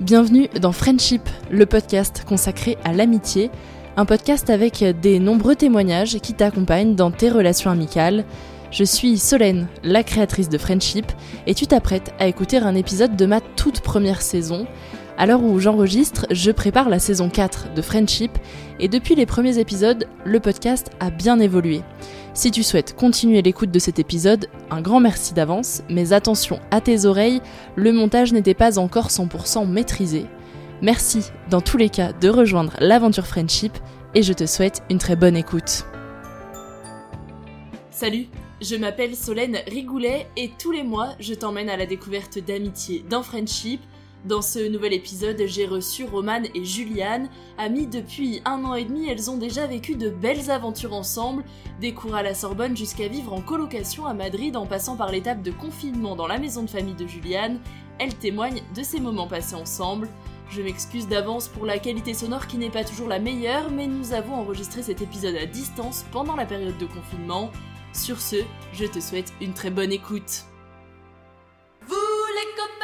bienvenue dans Friendship, le podcast consacré à l'amitié, un podcast avec des nombreux témoignages qui t'accompagnent dans tes relations amicales. Je suis Solène, la créatrice de Friendship, et tu t'apprêtes à écouter un épisode de ma toute première saison. À l'heure où j'enregistre, je prépare la saison 4 de Friendship, et depuis les premiers épisodes, le podcast a bien évolué. Si tu souhaites continuer l'écoute de cet épisode, un grand merci d'avance, mais attention à tes oreilles, le montage n'était pas encore 100% maîtrisé. Merci dans tous les cas de rejoindre l'aventure Friendship et je te souhaite une très bonne écoute. Salut, je m'appelle Solène Rigoulet et tous les mois je t'emmène à la découverte d'amitié dans Friendship. Dans ce nouvel épisode, j'ai reçu Romane et Juliane. Amies depuis un an et demi, elles ont déjà vécu de belles aventures ensemble, des cours à la Sorbonne jusqu'à vivre en colocation à Madrid en passant par l'étape de confinement dans la maison de famille de Juliane. Elles témoignent de ces moments passés ensemble. Je m'excuse d'avance pour la qualité sonore qui n'est pas toujours la meilleure, mais nous avons enregistré cet épisode à distance pendant la période de confinement. Sur ce, je te souhaite une très bonne écoute. Vous les copains,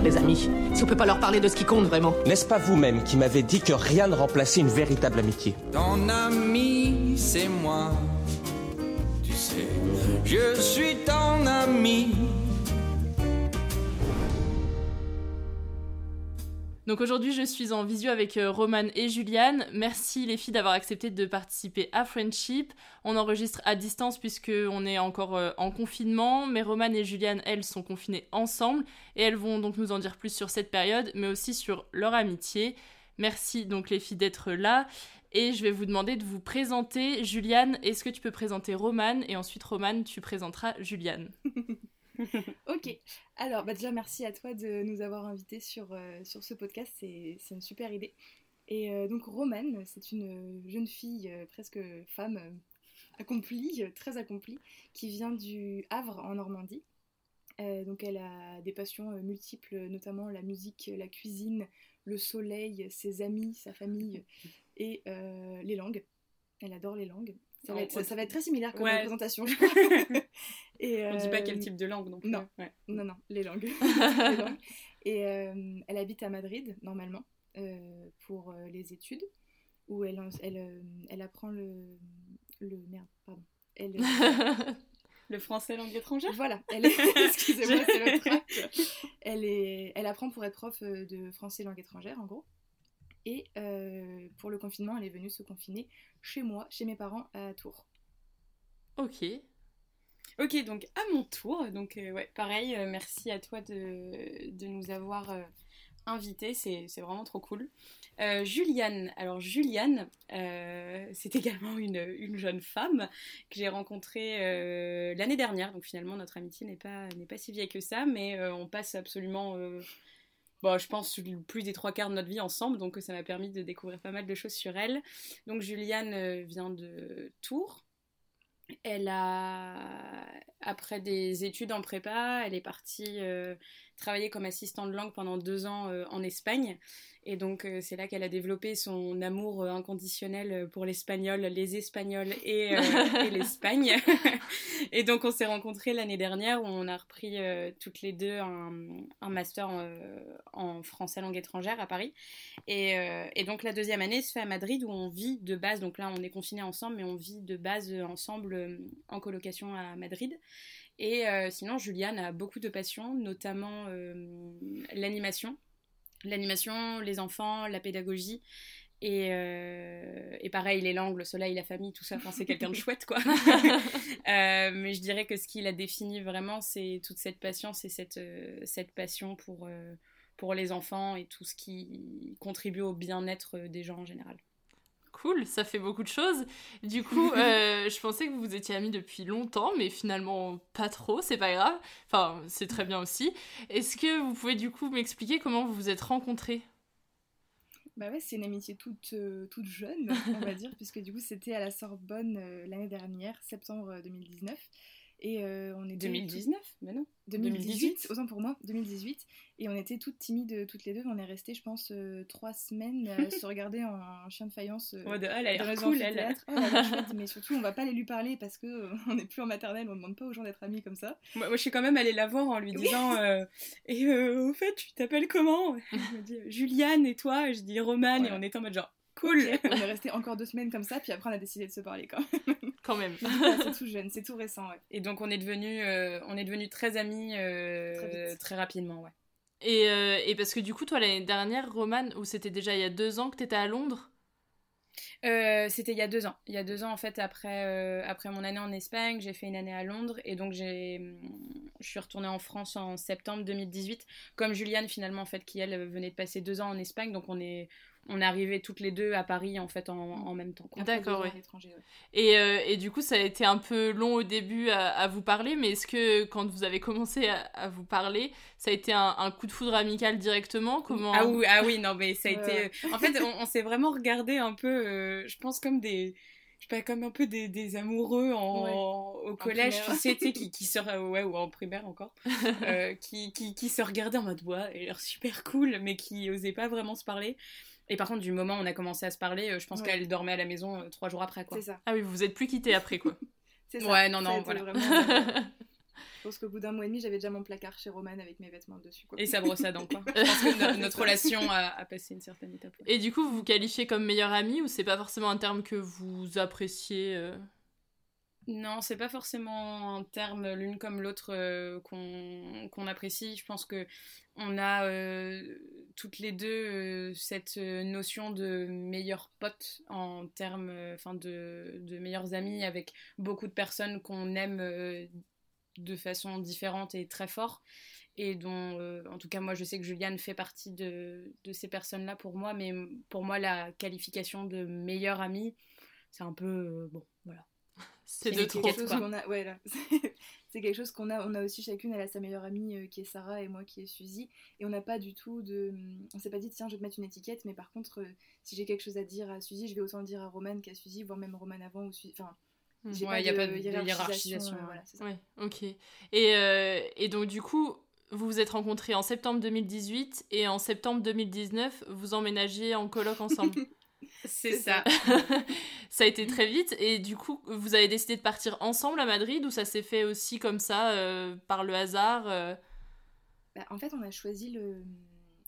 sert les amis. Si on peut pas leur parler de ce qui compte vraiment. N'est-ce pas vous-même qui m'avez dit que rien ne remplaçait une véritable amitié? Ton ami, c'est moi. Tu sais, je suis ton Donc aujourd'hui, je suis en visio avec euh, Romane et Juliane. Merci les filles d'avoir accepté de participer à Friendship. On enregistre à distance puisque on est encore euh, en confinement, mais Romane et Juliane, elles, sont confinées ensemble et elles vont donc nous en dire plus sur cette période, mais aussi sur leur amitié. Merci donc les filles d'être là. Et je vais vous demander de vous présenter. Juliane, est-ce que tu peux présenter Romane Et ensuite, Romane, tu présenteras Juliane? ok, alors bah déjà merci à toi de nous avoir invités sur, euh, sur ce podcast, c'est c'est une super idée. Et euh, donc Romane, c'est une jeune fille, euh, presque femme accomplie, très accomplie, qui vient du Havre en Normandie. Donc elle a des passions multiples, notamment la musique, la cuisine, le soleil, ses amis, sa famille et les langues. Elle adore les langues. Ça va, être, ça, ça va être très similaire comme Ouais. présentation. Et, On dit pas euh, quel type de langue non plus. Non, Ouais. non, non, les langues. Les langues. Et euh, elle habite à Madrid, normalement, euh, pour euh, les études, où elle, en- elle, euh, elle apprend le, le... Merde, pardon. Elle, Le français langue étrangère? Voilà, elle est... Excusez-moi, c'est le. Elle, est... elle apprend pour être prof euh, de français langue étrangère, en gros. Et euh, pour le confinement, elle est venue se confiner chez moi, chez mes parents à Tours. Ok. Ok, donc à mon tour, donc euh, ouais, pareil, euh, merci à toi de, de nous avoir euh, invités, c'est c'est vraiment trop cool. Euh, Juliane, alors Juliane, euh, c'est également une, une jeune femme que j'ai rencontrée euh, l'année dernière, donc finalement notre amitié n'est pas, n'est pas si vieille que ça, mais euh, on passe absolument, euh, bon, je pense, plus des trois quarts de notre vie ensemble, donc ça m'a permis de découvrir pas mal de choses sur elle. Donc Juliane euh, vient de Tours. Elle a, après des études en prépa, elle est partie euh, travailler comme assistante de langue pendant deux ans euh, en Espagne. Et donc, euh, c'est là qu'elle a développé son amour inconditionnel pour l'espagnol, les espagnols et, et l'Espagne. et donc, on s'est rencontrés l'année dernière où on a repris euh, toutes les deux un, master en, en français langue étrangère à Paris. Et, euh, et donc, la deuxième année se fait à Madrid où on vit de base. Donc là, on est confinés ensemble, mais on vit de base euh, ensemble euh, en colocation à Madrid. Et euh, sinon, Juliane a beaucoup de passions, notamment euh, l'animation. L'animation, les enfants, la pédagogie. Et, euh, et pareil, les langues, le soleil, la famille, tout ça, enfin, c'est quelqu'un de chouette, quoi. Euh, mais je dirais que ce qui la définit vraiment, c'est toute cette patience et cette, euh, cette passion pour, pour les enfants et tout ce qui contribue au bien-être des gens en général. Cool, ça fait beaucoup de choses. Du coup, je pensais que vous étiez amis depuis longtemps, mais finalement pas trop, c'est pas grave. Enfin, c'est très bien aussi. Est-ce que vous pouvez du coup m'expliquer comment vous vous êtes rencontrés? Bah ouais, c'est une amitié toute, euh, toute jeune, on va dire, puisque du coup c'était à la Sorbonne euh, l'année dernière, septembre 2019. Et euh, on est 2019 Mais non. 2018, autant pour moi, 2018. Et on était toutes timides, toutes les deux. On est resté, je pense, euh, trois semaines à se regarder en, en chien de faïence. euh, Ouais, de- elle a cool, elle. Oh, elle a chouette, mais surtout, on va pas aller lui parler parce que euh, on n'est plus en maternelle, on demande pas aux gens d'être amis comme ça. Moi, moi, je suis quand même allée la voir en lui disant euh, Et euh, au fait, tu t'appelles comment? Elle m'a dit Juliane et toi Et je dis Romane, et on était en mode genre Cool On est resté encore deux semaines comme ça, puis après on a décidé de se parler quand même. Quand même. c'est tout jeune, c'est tout récent, ouais. Et donc, on est devenus euh, on est devenus très amis euh, très, rapidement, ouais. Et, euh, et parce que du coup, toi, l'année dernière, Romane, ou c'était déjà il y a deux ans que t'étais à Londres? Euh, C'était il y a deux ans. Il y a deux ans, en fait, après, euh, après mon année en Espagne, j'ai fait une année à Londres et donc j'ai, je suis retournée en France en septembre 2018. Comme Juliane, finalement, en fait, qui elle venait de passer deux ans en Espagne, donc on est, on est arrivés toutes les deux à Paris, en fait, en, en même temps. D'accord, ouais. Et, euh, et du coup, ça a été un peu long au début à, à vous parler, mais est-ce que quand vous avez commencé à, à vous parler, ça a été un, un coup de foudre amical directement? Comment? Ah oui, ah oui, non, mais ça a été. En fait, on, on s'est vraiment regardé un peu, euh, je pense, comme des. Je sais pas, comme un peu des, des amoureux en, Ouais. au collège, tu sais, tu sais, qui, qui se. Ouais, ou en primaire encore. euh, qui, qui, qui se regardaient en mode, ouais, elle a l'air super cool, mais qui osaient pas vraiment se parler. Et par contre, du moment où on a commencé à se parler, euh, je pense Ouais. qu'elle dormait à la maison euh, trois jours après, quoi. C'est ça. Ah oui, vous vous êtes plus quittés après, quoi. C'est ça. Ouais, non, Ça non, voilà. vraiment- Je pense qu'au bout d'un mois et demi, j'avais déjà mon placard chez Roman avec mes vêtements dessus. Quoi. Et sa brosse à dents, quoi. Je pense que no- notre relation a, a passé une certaine étape. Et du coup, vous vous qualifiez comme meilleure amie ou c'est pas forcément un terme que vous appréciez euh Non, c'est pas forcément un terme l'une comme l'autre euh, qu'on qu'on apprécie. Je pense que on a euh, toutes les deux euh, cette euh, notion de meilleurs potes en termes, euh, enfin de, de meilleurs amis avec beaucoup de personnes qu'on aime de façon différente et très fort. Et dont, en tout cas, moi, je sais que Juliane fait partie de, ces personnes-là pour moi, mais pour moi, la qualification de meilleure amie, c'est un peu. bon, voilà. C'est de chose qu'on a, ouais, c'est quelque chose qu'on a. On a aussi chacune, elle a sa meilleure amie euh, qui est Sarah et moi qui est Suzy. Et on n'a pas du tout de. On s'est pas dit, tiens, je vais te mettre une étiquette, mais par contre, euh, si j'ai quelque chose à dire à Suzy, je vais autant le dire à Roman qu'à Suzy, voire même Roman avant ou Suzy. Enfin, j'ai Ouais, y a pas de hiérarchisation, euh, voilà. Ouais, ok. Et, et donc, du coup, vous vous êtes rencontrés en septembre 2018 et en septembre 2019, vous emménagiez en coloc ensemble. C'est ça. ça a été très vite et du coup, vous avez décidé de partir ensemble à Madrid ou ça s'est fait aussi comme ça, euh, par le hasard euh? Bah, en fait, on a choisi le,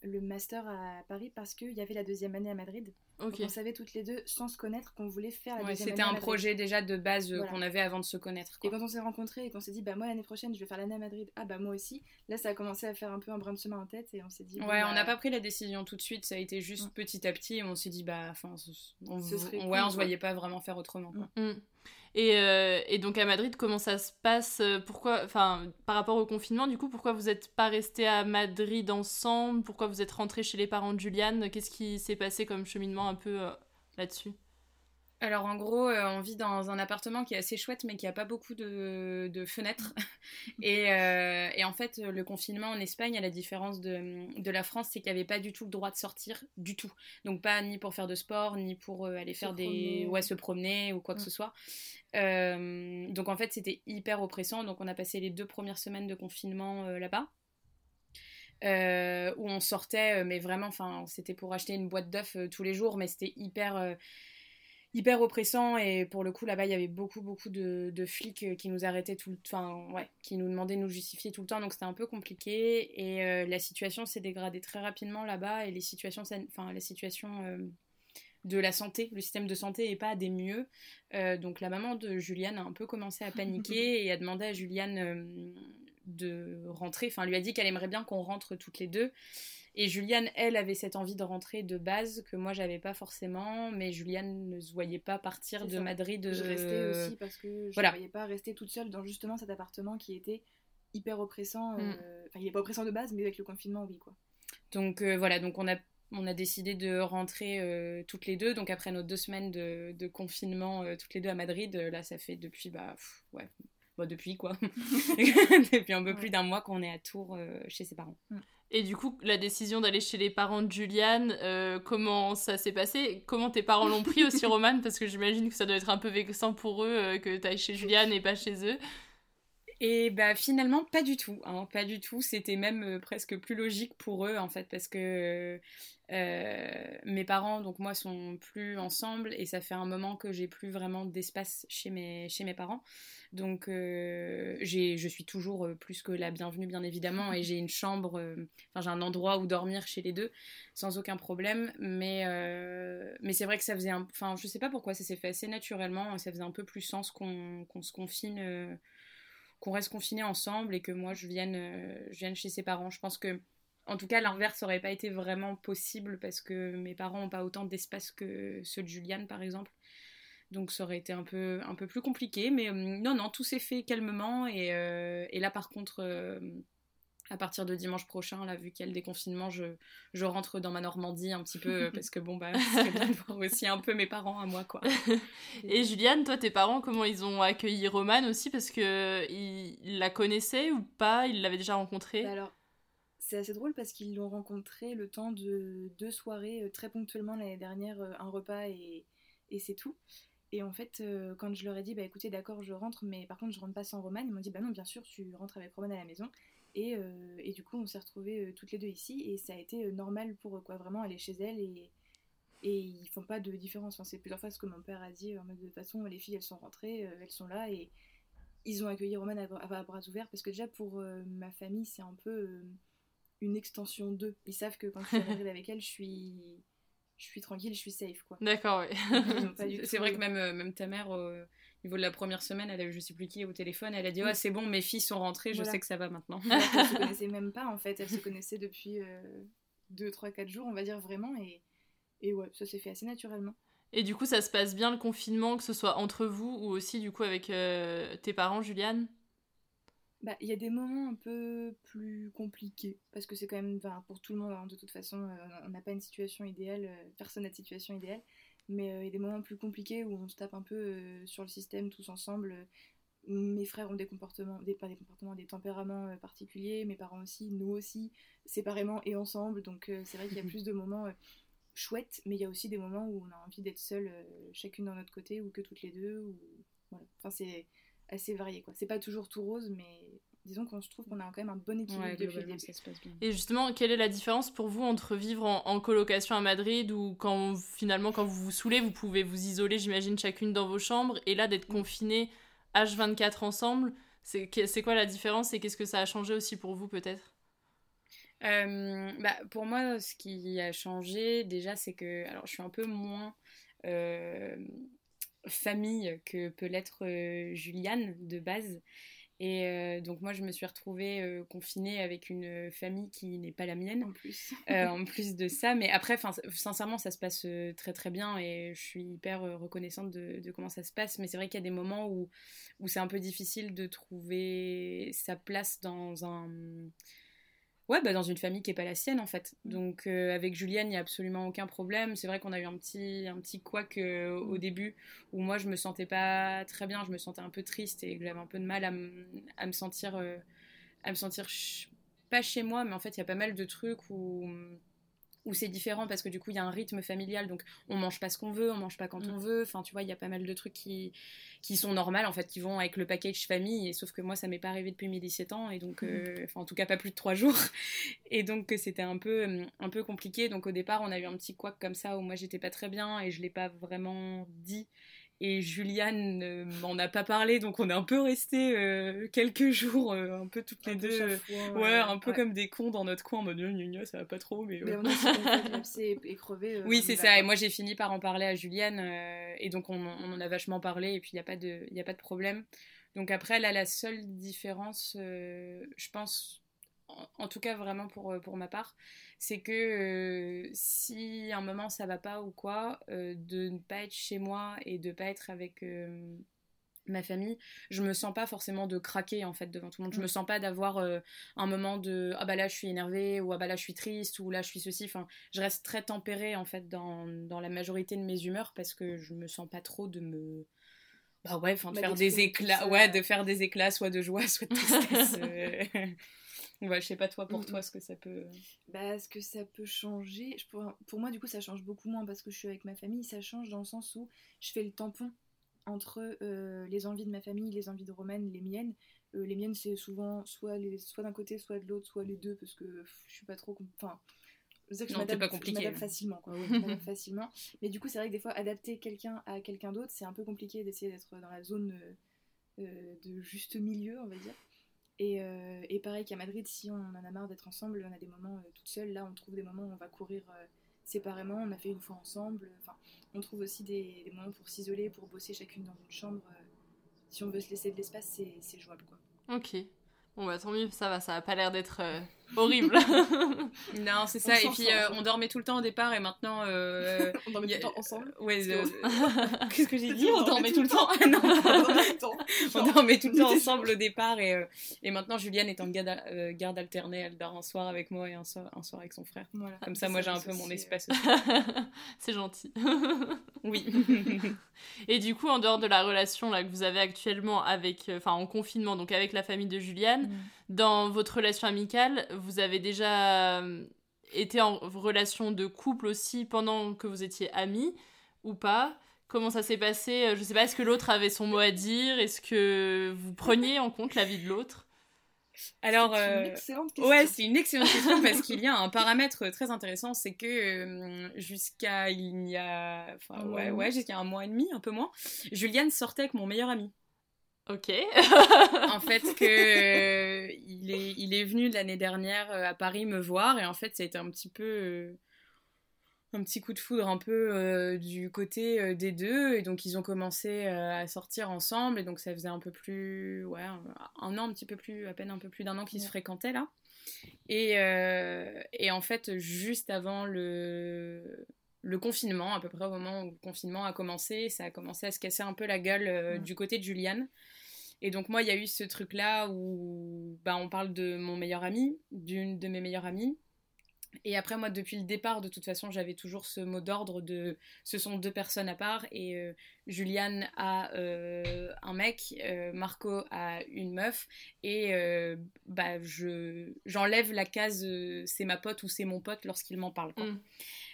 le master à Paris parce qu'il y avait la deuxième année à Madrid. On savait toutes les deux, sans se connaître, qu'on voulait faire la Ouais, deuxième C'était un projet déjà de base euh, Voilà. qu'on avait avant de se connaître. Et quand on s'est rencontrés et qu'on s'est dit, bah moi l'année prochaine je vais faire l'année à Madrid, ah bah moi aussi, là ça a commencé à faire un peu un brin de chemin en tête et on s'est dit. Ouais, bah, on n'a pas pris la décision tout de suite, ça a été juste petit à petit et on s'est dit, bah, enfin, on, Ce serait on- cool, ouais, on quoi. se voyait pas vraiment faire autrement. Quoi. Mm. Et, euh, et donc à Madrid, comment ça se passe euh, Pourquoi, enfin, par rapport au confinement, du coup, pourquoi vous n'êtes pas restés à Madrid ensemble? Pourquoi vous êtes rentrés chez les parents de Juliane? Qu'est-ce qui s'est passé comme cheminement un peu euh, là-dessus? Alors en gros, euh, on vit dans un appartement qui est assez chouette, mais qui a pas beaucoup de, de fenêtres. et, euh, et en fait, le confinement en Espagne, à la différence de, de la France, c'est qu'il n'y avait pas du tout le droit de sortir, du tout. Donc pas ni pour faire de sport, ni pour euh, aller Se faire des... promener. Ouais, se promener ou quoi que ce soit. Donc en fait, c'était hyper oppressant. Donc on a passé les deux premières semaines de confinement là-bas. Où on sortait, mais vraiment, enfin, c'était pour acheter une boîte d'œufs tous les jours, mais c'était hyper, hyper oppressant. Et pour le coup, là-bas, il y avait beaucoup, beaucoup de, de flics euh, qui nous arrêtaient tout le enfin, ouais, qui nous demandaient de nous justifier tout le temps, donc c'était un peu compliqué. Et euh, la situation s'est dégradée très rapidement là-bas, et les situations, enfin, la situation euh, de la santé, le système de santé est pas des mieux. Euh, donc la maman de Juliane a un peu commencé à paniquer et a demandé à Juliane de rentrer. Enfin, lui a dit qu'elle aimerait bien qu'on rentre toutes les deux. Et Juliane, elle, avait cette envie de rentrer de base que moi, j'avais pas forcément. Mais Juliane ne se voyait pas partir de ça. Madrid. Je euh, restais aussi parce que je voilà. ne voyais pas rester toute seule dans justement cet appartement qui était hyper oppressant. Mm. euh, Enfin, il est pas oppressant de base, mais avec le confinement, oui quoi. Donc euh, voilà, donc on a, on a décidé de rentrer euh, toutes les deux. Donc après nos deux semaines de, de confinement euh, toutes les deux à Madrid, euh, là ça fait depuis, bah pff, ouais, bah, depuis quoi. depuis un peu plus d'un mois qu'on est à Tours euh, chez ses parents. Et du coup, la décision d'aller chez les parents de Juliane, euh, comment ça s'est passé? Comment tes parents l'ont pris aussi, Roman? Parce que j'imagine que ça doit être un peu vexant pour eux euh, que tu ailles chez Juliane et pas chez eux. Et bah finalement pas du tout, hein, pas du tout. C'était même euh, presque plus logique pour eux en fait parce que euh, mes parents donc moi sont plus ensemble et ça fait un moment que j'ai plus vraiment d'espace chez mes chez mes parents. Donc euh, je suis toujours euh, plus que la bienvenue bien évidemment et j'ai une chambre, euh, enfin j'ai un endroit où dormir chez les deux sans aucun problème. Mais euh, mais c'est vrai que ça faisait enfin je sais pas pourquoi ça s'est fait assez naturellement, ça faisait un peu plus sens qu'on se confine. Qu'on reste confinés ensemble et que moi je vienne, euh, je vienne chez ses parents. Je pense que, en tout cas, l'inverse aurait pas été vraiment possible parce que mes parents n'ont pas autant d'espace que ceux de Juliane, par exemple. Donc ça aurait été un peu, un peu plus compliqué. Mais euh, non, non, tout s'est fait calmement. Et, euh, là, par contre, à partir de dimanche prochain, là, vu qu'il y a le déconfinement, je, je rentre dans ma Normandie un petit peu parce que bon, bah, c'est bien de voir aussi un peu mes parents à moi, quoi. Et Juliane, toi, tes parents, comment ils ont accueilli Roman aussi? Parce que ils ils la connaissaient ou pas? Ils l'avaient déjà rencontrée? Bah alors, c'est assez drôle parce qu'ils l'ont rencontré le temps de deux soirées euh, très ponctuellement l'année dernière, euh, un repas et, et c'est tout. Et en fait, euh, quand je leur ai dit, bah écoutez, d'accord, je rentre, mais par contre, je rentre pas sans Roman, ils m'ont dit, bah non, bien sûr, tu rentres avec Roman à la maison. Et, euh, et du coup, on s'est retrouvés euh, toutes les deux ici et ça a été euh, normal pour eux, quoi, vraiment aller chez elle et, et ils font pas de différence. Enfin, c'est plusieurs fois ce que mon père a dit, en mode de toute façon, les filles, elles sont rentrées, elles sont là et ils ont accueilli Roman à, à- à bras ouverts parce que déjà, pour ma famille, c'est un peu une extension d'eux. Ils savent que quand je suis Madrid avec elle, je suis, je suis tranquille, je suis safe, quoi. D'accord, du C'est vrai que même, même ta mère, niveau de la première semaine, elle a eu je sais plus qui au téléphone, elle a dit Ouais, c'est bon, mes filles sont rentrées, je sais que ça va maintenant. Alors qu'elles se connaissaient même pas en fait, elles se connaissaient depuis 2, 3, 4 jours, on va dire vraiment, et, et ouais, ça s'est fait assez naturellement. Et du coup, ça se passe bien le confinement, que ce soit entre vous ou aussi du coup avec euh, tes parents, Juliane? Bah, il y a des moments un peu plus compliqués, parce que c'est quand même, pour tout le monde, hein, de toute façon, euh, on n'a pas une situation idéale, euh, personne n'a de situation idéale, mais euh, il y a des moments plus compliqués où on se tape un peu euh, sur le système tous ensemble. Mes frères ont des comportements, des, pas des comportements, des tempéraments euh, particuliers, mes parents aussi, nous aussi, séparément et ensemble, donc c'est vrai qu'il y a plus de moments chouettes, mais il y a aussi des moments où on a envie d'être seuls, euh, chacune dans notre côté, ou que toutes les deux, ou voilà. Enfin, c'est assez varié, quoi. C'est pas toujours tout rose, mais disons qu'on se trouve qu'on a quand même un bon équilibre Ouais, depuis le globalement, début. ça se passe bien. Et justement, quelle est la différence pour vous entre vivre en, en colocation à Madrid ou quand finalement quand vous vous saoulez, vous pouvez vous isoler, j'imagine, chacune dans vos chambres, et là d'être confinés H24 ensemble, c'est quoi la différence et qu'est-ce que ça a changé aussi pour vous peut-être? Euh, bah, pour moi, ce qui a changé déjà, c'est que alors, je suis un peu moins euh, famille que peut l'être euh, Juliane de base. Et euh, donc moi, je me suis retrouvée euh, confinée avec une famille qui n'est pas la mienne. En plus. Euh, en plus de ça. Mais après, sincèrement, ça se passe euh, très très bien et je suis hyper euh, reconnaissante de, de comment ça se passe. Mais c'est vrai qu'il y a des moments où, où c'est un peu difficile de trouver sa place dans un... Ouais, bah dans une famille qui n'est pas la sienne en fait. Donc euh, avec Julienne, il n'y a absolument aucun problème. C'est vrai qu'on a eu un petit, un petit couac euh, au début où moi je me sentais pas très bien, je me sentais un peu triste et que j'avais un peu de mal à, me- à me sentir, euh, à me sentir ch- pas chez moi, mais en fait il y a pas mal de trucs où, où c'est différent parce que du coup il y a un rythme familial, donc on mange pas ce qu'on veut, on mange pas quand Mm. on veut. Enfin tu vois, il y a pas mal de trucs qui, qui sont normales en fait, qui vont avec le package famille. Et sauf que moi ça m'est pas arrivé depuis mes 17 ans et donc, euh, enfin en tout cas pas plus de 3 jours. Et donc euh, c'était un peu, euh, un peu compliqué. Donc au départ on a eu un petit couac comme ça où moi j'étais pas très bien et je l'ai pas vraiment dit. Et Juliane euh, m'en a pas parlé, donc on est un peu resté quelques jours, euh, un peu toutes les peu deux, euh, ouais, ouais. un peu Ouais. comme des cons dans notre coin en mode gna ça va pas trop, mais. Mais ouais. on a et, crevé. euh, Oui, c'est ça. Et moi, j'ai fini par en parler à Juliane. euh, et donc, on, on en a vachement parlé. Et puis, il n'y a, pas de- il y a pas de problème. Donc, après, là, la seule différence, euh, je pense, en, tout cas vraiment pour, euh, pour ma part, c'est que euh, si à un moment ça va pas ou quoi, euh, de ne pas être chez moi et de pas être avec. euh, ma famille, je me sens pas forcément de craquer en fait devant tout le monde. Je me sens pas d'avoir un moment de ah bah là je suis énervée ou ah bah là je suis triste ou là je suis ceci. Enfin, je reste très tempérée en fait dans, dans la majorité de mes humeurs parce que je me sens pas trop de me bah ouais, enfin de Bah, faire des éclats, ouais, de faire des éclats soit de joie, soit de tristesse. euh. ouais, je sais pas toi pour Mm, toi mm. ce que ça peut. Bah, ce que ça peut changer, je pour, pour moi, du coup, ça change beaucoup moins parce que je suis avec ma famille. Ça change dans le sens où je fais le tampon entre euh, les envies de ma famille, les envies de Romaine, les miennes. Euh, les miennes, c'est souvent soit, les, soit d'un côté, soit de l'autre, soit les deux, parce que pff, je suis pas trop. Enfin, je sais que je m'adapte facilement, quoi. m'adapte facilement. Mais du coup, c'est vrai que des fois, adapter quelqu'un à quelqu'un d'autre, c'est un peu compliqué d'essayer d'être dans la zone euh, euh, de juste milieu, on va dire. Et, euh, et pareil qu'à Madrid, si on en a marre d'être ensemble, on a des moments euh, toutes seules. Là, on trouve des moments où on va courir euh, séparément. On a fait une fois ensemble. Enfin, on trouve aussi des, moments pour s'isoler, pour bosser chacune dans une chambre. euh, si on veut se laisser de l'espace, c'est jouable, quoi. Ok. Bon bah tant mieux, ça va, ça a pas l'air d'être euh, horrible. Non, c'est ça. Et puis euh, on dormait tout le temps au départ et maintenant. euh, On dormait tout le temps ensemble? Ouais, euh, qu'est-ce que j'ai dit? On dormait tout le temps. On Non. dormait tout le temps. On dormait tout le temps ensemble au départ et, euh, et maintenant Juliane est en garde, euh, garde alternée. Elle dort un soir avec moi et un soir, un soir avec son frère. Voilà. Comme ça, moi j'ai un peu mon espace aussi. C'est gentil. Oui. Et du coup, en dehors de la relation là, que vous avez actuellement avec, euh, enfin en confinement, donc avec la famille de Juliane, Mm. Dans votre relation amicale, vous avez déjà euh, été en relation de couple aussi pendant que vous étiez amis ou pas? Comment ça s'est passé? Euh, Je sais pas, est-ce que l'autre avait son mot à dire? Est-ce que vous preniez en compte la vie de l'autre? Alors, C'est une euh, excellente question. ouais, c'est une excellente question parce qu'il y a un paramètre très intéressant, c'est que euh, jusqu'à il y a, enfin ouais, jusqu'à un mois et demi, un peu moins, Juliane sortait avec mon meilleur ami. Ok. en fait que euh, il est il est venu l'année dernière euh, à Paris me voir et en fait ça a été un petit peu euh, un petit coup de foudre un peu euh, du côté des deux et donc ils ont commencé à sortir ensemble et donc ça faisait un peu plus ouais un, an un petit peu plus à peine un peu plus d'un an qu'ils se fréquentaient là et et en fait juste avant le le confinement, à peu près au moment où le confinement a commencé, ça a commencé à se casser un peu la gueule euh, du côté de Juliane. Et donc moi, il y a eu ce truc-là où bah, on parle de mon meilleur ami, d'une de mes meilleures amies. Et après, moi, depuis le départ, de toute façon, j'avais toujours ce mot d'ordre de ce sont deux personnes à part. Et euh, Juliane a euh, un mec, euh, Marco a une meuf. Et bah, je, j'enlève la case c'est ma pote ou c'est mon pote lorsqu'il m'en parle. quoi. Mm.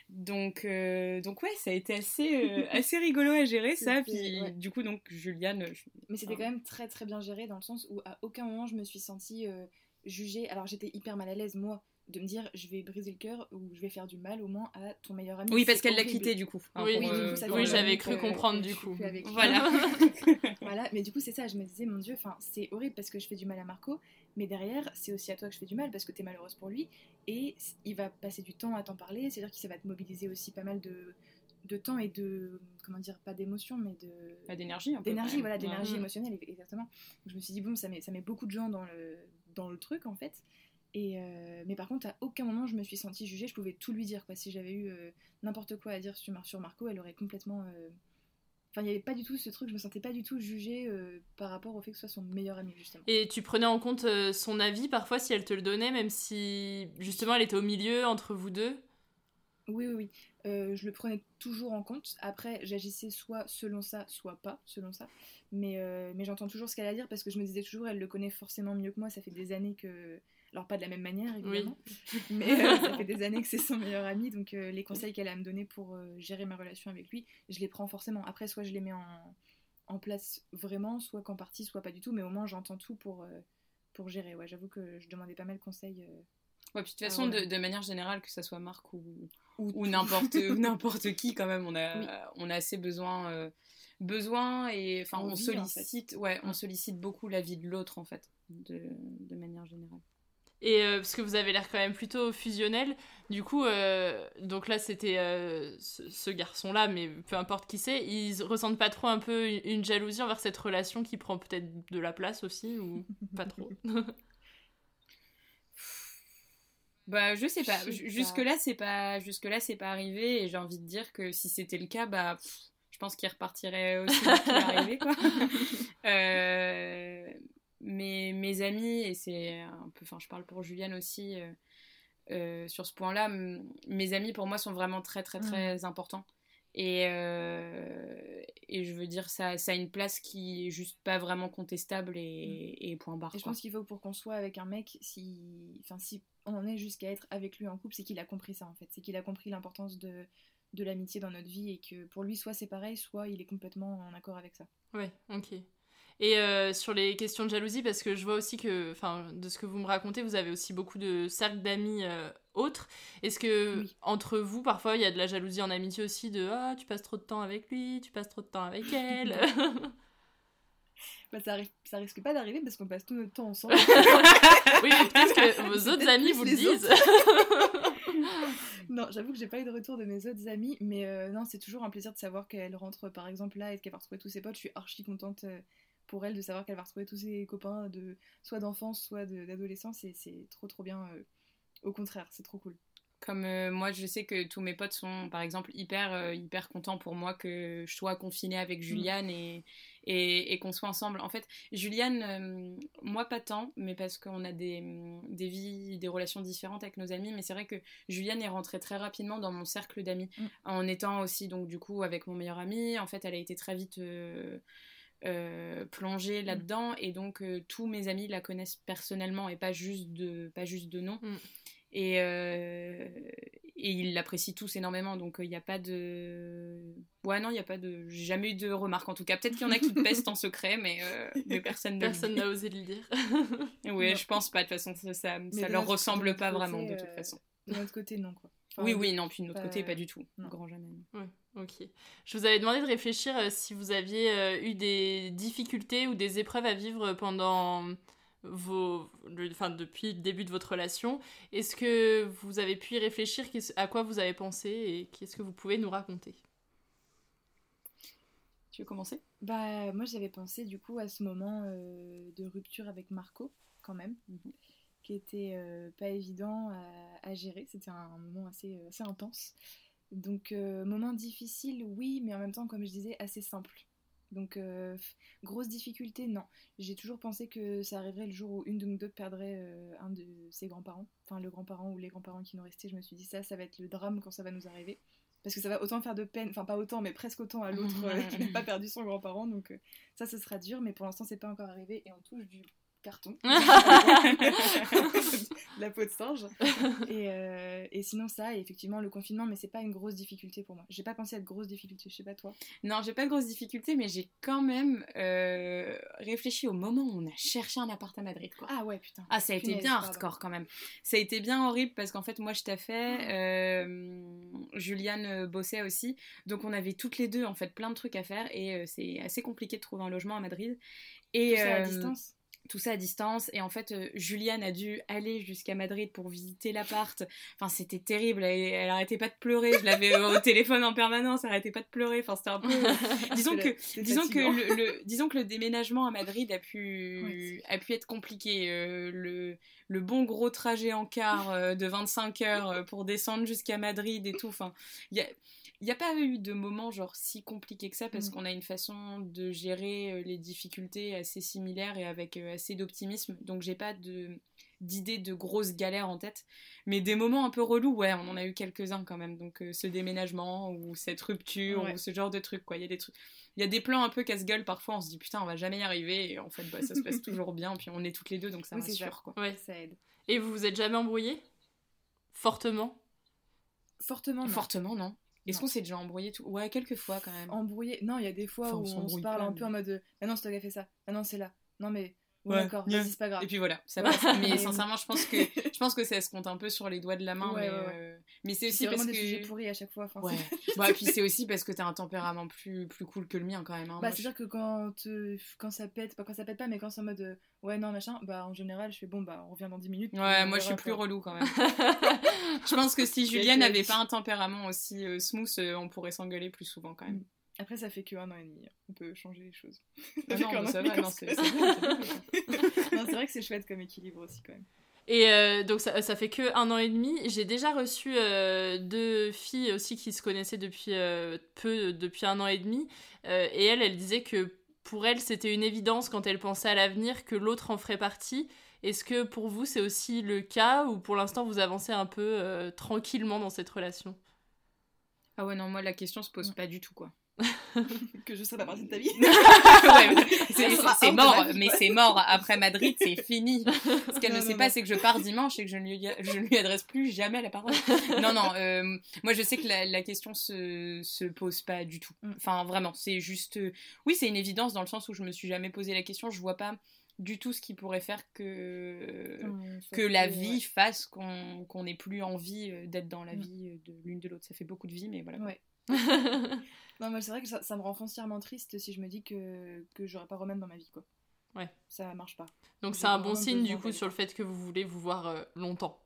Donc, euh, donc ouais, ça a été assez, euh, assez rigolo à gérer ça. Puis ouais. du coup, donc Juliane, je- Mais c'était quand même très très bien géré dans le sens où à aucun moment je me suis sentie euh, jugée. Alors j'étais hyper mal à l'aise moi de me dire je vais briser le cœur ou je vais faire du mal au moins à ton meilleur ami. Oui, parce qu'elle l'a quitté, du coup. Hein, Oui, oui, euh, j'avais cru comprendre, du coup. Voilà. voilà, mais du coup c'est ça, je me disais mon dieu, enfin c'est horrible parce que je fais du mal à Marco, mais derrière c'est aussi à toi que je fais du mal parce que t'es malheureuse pour lui et il va passer du temps à t'en parler, c'est-à-dire qu'il ça va te mobiliser aussi pas mal de, de temps et de comment dire pas d'émotion mais de Bah, d'énergie, d'énergie voilà d'énergie Ouais. émotionnelle e- exactement. Donc, je me suis dit bon ça met ça met beaucoup de gens dans le dans le truc en fait. Et euh, mais par contre, à aucun moment je me suis sentie jugée. Je pouvais tout lui dire. Quoi. Si j'avais eu euh, n'importe quoi à dire sur, Mar- sur Marco, elle aurait complètement. euh, Enfin, il n'y avait pas du tout ce truc. Je me sentais pas du tout jugée euh, par rapport au fait que ce soit son meilleur ami justement. Et tu prenais en compte euh, son avis parfois si elle te le donnait, même si justement elle était au milieu entre vous deux? Oui, oui, oui. Euh, je le prenais toujours en compte. Après, j'agissais soit selon ça, soit pas selon ça. Mais, mais j'entends toujours ce qu'elle a à dire parce que je me disais toujours, elle le connaît forcément mieux que moi. Ça fait des années que. Alors, pas de la même manière, évidemment. Mais euh, ça fait des années que c'est son meilleur ami. Donc, euh, les conseils qu'elle a à me donner pour euh, gérer ma relation avec lui, je les prends forcément. Après, soit je les mets en, en place vraiment, soit qu'en partie, soit pas du tout. Mais au moins, j'entends tout pour, euh, pour gérer. Ouais, j'avoue que je demandais pas mal de conseils. Ouais, puis de toute Ah, façon, de, de manière générale, que ça soit Marc ou, Ou n'importe n'importe qui, quand même, on a, Oui. on a assez besoin, besoin et enfin, on Envie, en fait. sollicite, ouais, on sollicite beaucoup la vie de l'autre, en fait, de, de manière générale. Et euh, parce que vous avez l'air quand même plutôt fusionnel, du coup, euh, donc là c'était euh, ce, ce garçon-là, mais peu importe qui c'est, ils ressentent pas trop un peu une, une jalousie envers cette relation qui prend peut-être de la place aussi, ou pas trop? Bah, je sais pas. Jusque-là, c'est pas, jusque-là, c'est pas arrivé et j'ai envie de dire que si c'était le cas, bah, pff, je pense qu'il repartirait aussi vite qu'il est arrivé, quoi. Euh, mais mes amis, et c'est un peu, enfin, je parle pour Juliane aussi euh, euh, sur ce point-là, mes amis pour moi sont vraiment très, très, très importants. Et, euh, et je veux dire, ça, ça a une place qui est juste pas vraiment contestable et, et point barre. Et je quoi. pense qu'il faut pour qu'on soit avec un mec, si, enfin, si on en est jusqu'à être avec lui en couple, c'est qu'il a compris ça en fait. C'est qu'il a compris l'importance de, de l'amitié dans notre vie et que pour lui, soit c'est pareil, soit il est complètement en accord avec ça. Ouais, ok. Et euh, sur les questions de jalousie, parce que je vois aussi que, enfin, de ce que vous me racontez, vous avez aussi beaucoup de cercles d'amis euh, autres. Est-ce que entre vous, parfois, il y a de la jalousie en amitié aussi, de ah, tu passes trop de temps avec lui, tu passes trop de temps avec elle Bah, ça, ça risque pas d'arriver parce qu'on passe tout notre temps ensemble. Oui, peut-être que vos autres amis vous le disent. non, j'avoue que j'ai pas eu de retour de mes autres amis, mais euh, non, c'est toujours un plaisir de savoir qu'elle rentre par exemple là et qu'elle va retrouver tous ses potes. Je suis archi contente pour elle de savoir qu'elle va retrouver tous ses copains, de, soit d'enfance, soit d'adolescence, et c'est trop trop bien. euh, au contraire, c'est trop cool. Comme euh, moi, je sais que tous mes potes sont, par exemple, hyper, euh, hyper contents pour moi que je sois confinée avec Juliane et, et, et qu'on soit ensemble. En fait, Juliane, moi pas tant, mais parce qu'on a des, des vies, des relations différentes avec nos amis. Mais c'est vrai que Juliane est rentrée très rapidement dans mon cercle d'amis, en étant aussi, donc, du coup, avec mon meilleur ami. En fait, elle a été très vite. Euh, euh, plongée là-dedans et donc euh, tous mes amis la connaissent personnellement et pas juste de pas juste de nom. Et, euh, et ils l'apprécient tous énormément. Donc il n'y a pas de ouais non il n'y a pas de j'ai jamais eu de remarques. En tout cas peut-être qu'il y en a qui pestent en secret mais, euh, mais personne Personne n'a osé le dire. Non. je pense pas. De toute façon ça, ça, leur ressemble pas côté, vraiment de toute euh, façon. De notre côté, non quoi. Enfin, oui oui non puis de notre côté pas- pas du tout. non. grand jamais. Ouais, ok. Je vous avais demandé de réfléchir euh, si vous aviez euh, eu des difficultés ou des épreuves à vivre pendant vos, le- enfin, depuis le début de votre relation. Est-ce que vous avez pu y réfléchir? À quoi vous avez pensé et qu'est-ce que vous pouvez nous raconter? Tu veux commencer? Bah, moi j'avais pensé du coup à ce moment euh, de rupture avec Marco, quand même, qui était euh, pas évident à, à gérer. C'était un moment assez, assez intense. Donc, euh, moment difficile, oui, mais en même temps, comme je disais, assez simple. Donc, euh, grosse difficulté, non. J'ai toujours pensé que ça arriverait le jour où une de nous deux perdrait euh, un de ses grands-parents. Enfin, le grand-parent ou les grands-parents qui nous restaient. Je me suis dit, ça, ça va être le drame quand ça va nous arriver. Parce que ça va autant faire de peine, enfin pas autant, mais presque autant à l'autre qui n'a pas perdu son grand-parent. Donc ça, ce sera dur, mais pour l'instant, c'est pas encore arrivé et on touche du carton. la peau de singe. Et, euh, et sinon, ça, et effectivement, le confinement, mais c'est pas une grosse difficulté pour moi. J'ai pas pensé à de grosses difficultés, je sais pas toi. Non, j'ai pas de grosses difficultés, mais j'ai quand même euh, réfléchi au moment où on a cherché un appart à Madrid. Quoi. Ah ouais, putain. Ah, ça a été bien pardon. hardcore quand même. Ça a été bien horrible parce qu'en fait, moi, je taffais, euh, Juliane euh, bossait aussi. Donc, on avait toutes les deux, en fait, plein de trucs à faire et c'est assez compliqué de trouver un logement à Madrid. Et, Tout ça à distance tout ça à distance. Et en fait euh, Juliane a dû aller jusqu'à Madrid pour visiter l'appart. Enfin c'était terrible. Elle, elle arrêtait pas de pleurer. Je l'avais au téléphone en permanence. Elle arrêtait pas de pleurer. Enfin c'était un peu disons que disons que le, le- disons que le déménagement à Madrid a pu a pu être compliqué. Euh, le le bon gros trajet en car euh, de 25 heures euh, pour descendre jusqu'à Madrid et tout. Enfin il y a il n'y a pas eu de moment genre si compliqué que ça parce Mm. qu'on a une façon de gérer euh, les difficultés assez similaires et avec euh, assez d'optimisme. Donc j'ai pas de d'idées de grosses galères en tête, mais des moments un peu relous, ouais, on en a eu quelques-uns quand même. Donc euh, ce déménagement ou cette rupture Ouais. ou ce genre de trucs quoi. Il y a des trucs, il y a des plans un peu casse-gueule parfois. On se dit putain on va jamais y arriver et en fait bah, ça se passe toujours bien. Puis on est toutes les deux donc ça Oui, rassure ça. quoi. Ouais. Ça aide. Et vous vous êtes jamais embrouillé Fortement? Fortement, non. Fortement non. Est-ce qu'on s'est déjà embrouillé tout Ouais quelques fois quand même. Embrouillé. Non, il y a des fois Enfin, où on se parle pas, un mais- peu en mode. Ah non, c'est toi qui as fait ça. Ah non, c'est là. Non, mais. Ouais, Ouais, d'accord, yeah. c'est pas grave. Et puis voilà, ça passe. Mais sincèrement, je pense que je pense que ça se compte un peu sur les doigts de la main. Ouais, mais euh, mais c'est aussi c'est parce que sujets pourris à chaque fois. Enfin, ouais. c'est- Bon, et puis c'est aussi parce que t'as un tempérament plus plus cool que le mien quand même. hein. Bah, Moi, c'est-à-dire que quand, quand ça pète, pas quand ça pète pas, mais quand c'est en mode euh, ouais, non, machin, bah en général, je fais bon, bah on revient dans 10 minutes. je- Ouais, moi je suis plus quoi. relou quand même. je pense que si C'est que- n'avait pas un tempérament aussi euh, smooth, on pourrait s'engueuler plus souvent quand même. Après, ça fait que un an et demi. On peut changer les choses. Ah non, mais ça va, non, se c'est vrai que c'est chouette comme équilibre aussi quand même. Et euh, donc ça, ça fait que un an et demi. J'ai déjà reçu euh, deux filles aussi qui se connaissaient depuis euh, peu, depuis un an et demi. Euh, et elle, elle disait que pour elle, c'était une évidence quand elle pensait à l'avenir que l'autre en ferait partie. Est-ce que pour vous, c'est aussi le cas ou pour l'instant, vous avancez un peu euh, tranquillement dans cette relation? Ah ouais, non, moi la question se pose pas du tout quoi. que je serai pas partie de ta vie. Ouais, c'est- mort, mais c'est mort. Après Madrid, c'est fini. Ce qu'elle ne sait non, pas, c'est que je pars dimanche et que je ne lui, je ne lui adresse plus jamais la parole. Non, non, euh, moi je sais que la, la question se, se pose pas du tout. Mm. Enfin, vraiment, c'est juste. euh, Oui, c'est une évidence dans le sens où je me suis jamais posé la question. Je vois pas du tout ce qui pourrait faire que, la vie ouais. fasse qu'on qu'on n'ait plus envie euh, d'être dans la Mm. vie de l'une de l'autre. Ça fait beaucoup de vie, mais voilà. Ouais. Non, mais c'est vrai que ça, ça me rend foncièrement triste si je me dis que, que j'aurais pas Roman dans ma vie, quoi. Ouais. Ça marche pas. Donc c'est un bon signe du coup sur le fait que vous voulez vous voir euh, longtemps.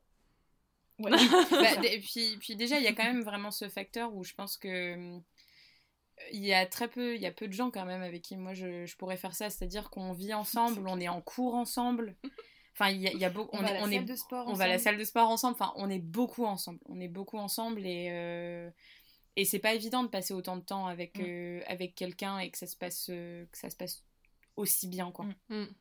Ouais. Bah, et puis, puis déjà, il y a quand même vraiment ce facteur où je pense que hum, il y a très peu, il y a peu de gens quand même avec qui moi je, je pourrais faire ça, c'est-à-dire qu'on vit ensemble, on est en cours ensemble. Enfin, il y a, il y a beaucoup, On on, va est, à la on salle est, de sport on va à la ensemble. salle de sport ensemble. Enfin, on est beaucoup ensemble, on est beaucoup ensemble et euh, et c'est pas évident de passer autant de temps avec Mm. euh, avec quelqu'un et que ça se passe euh, que ça se passe aussi bien quoi. Mm. Mm.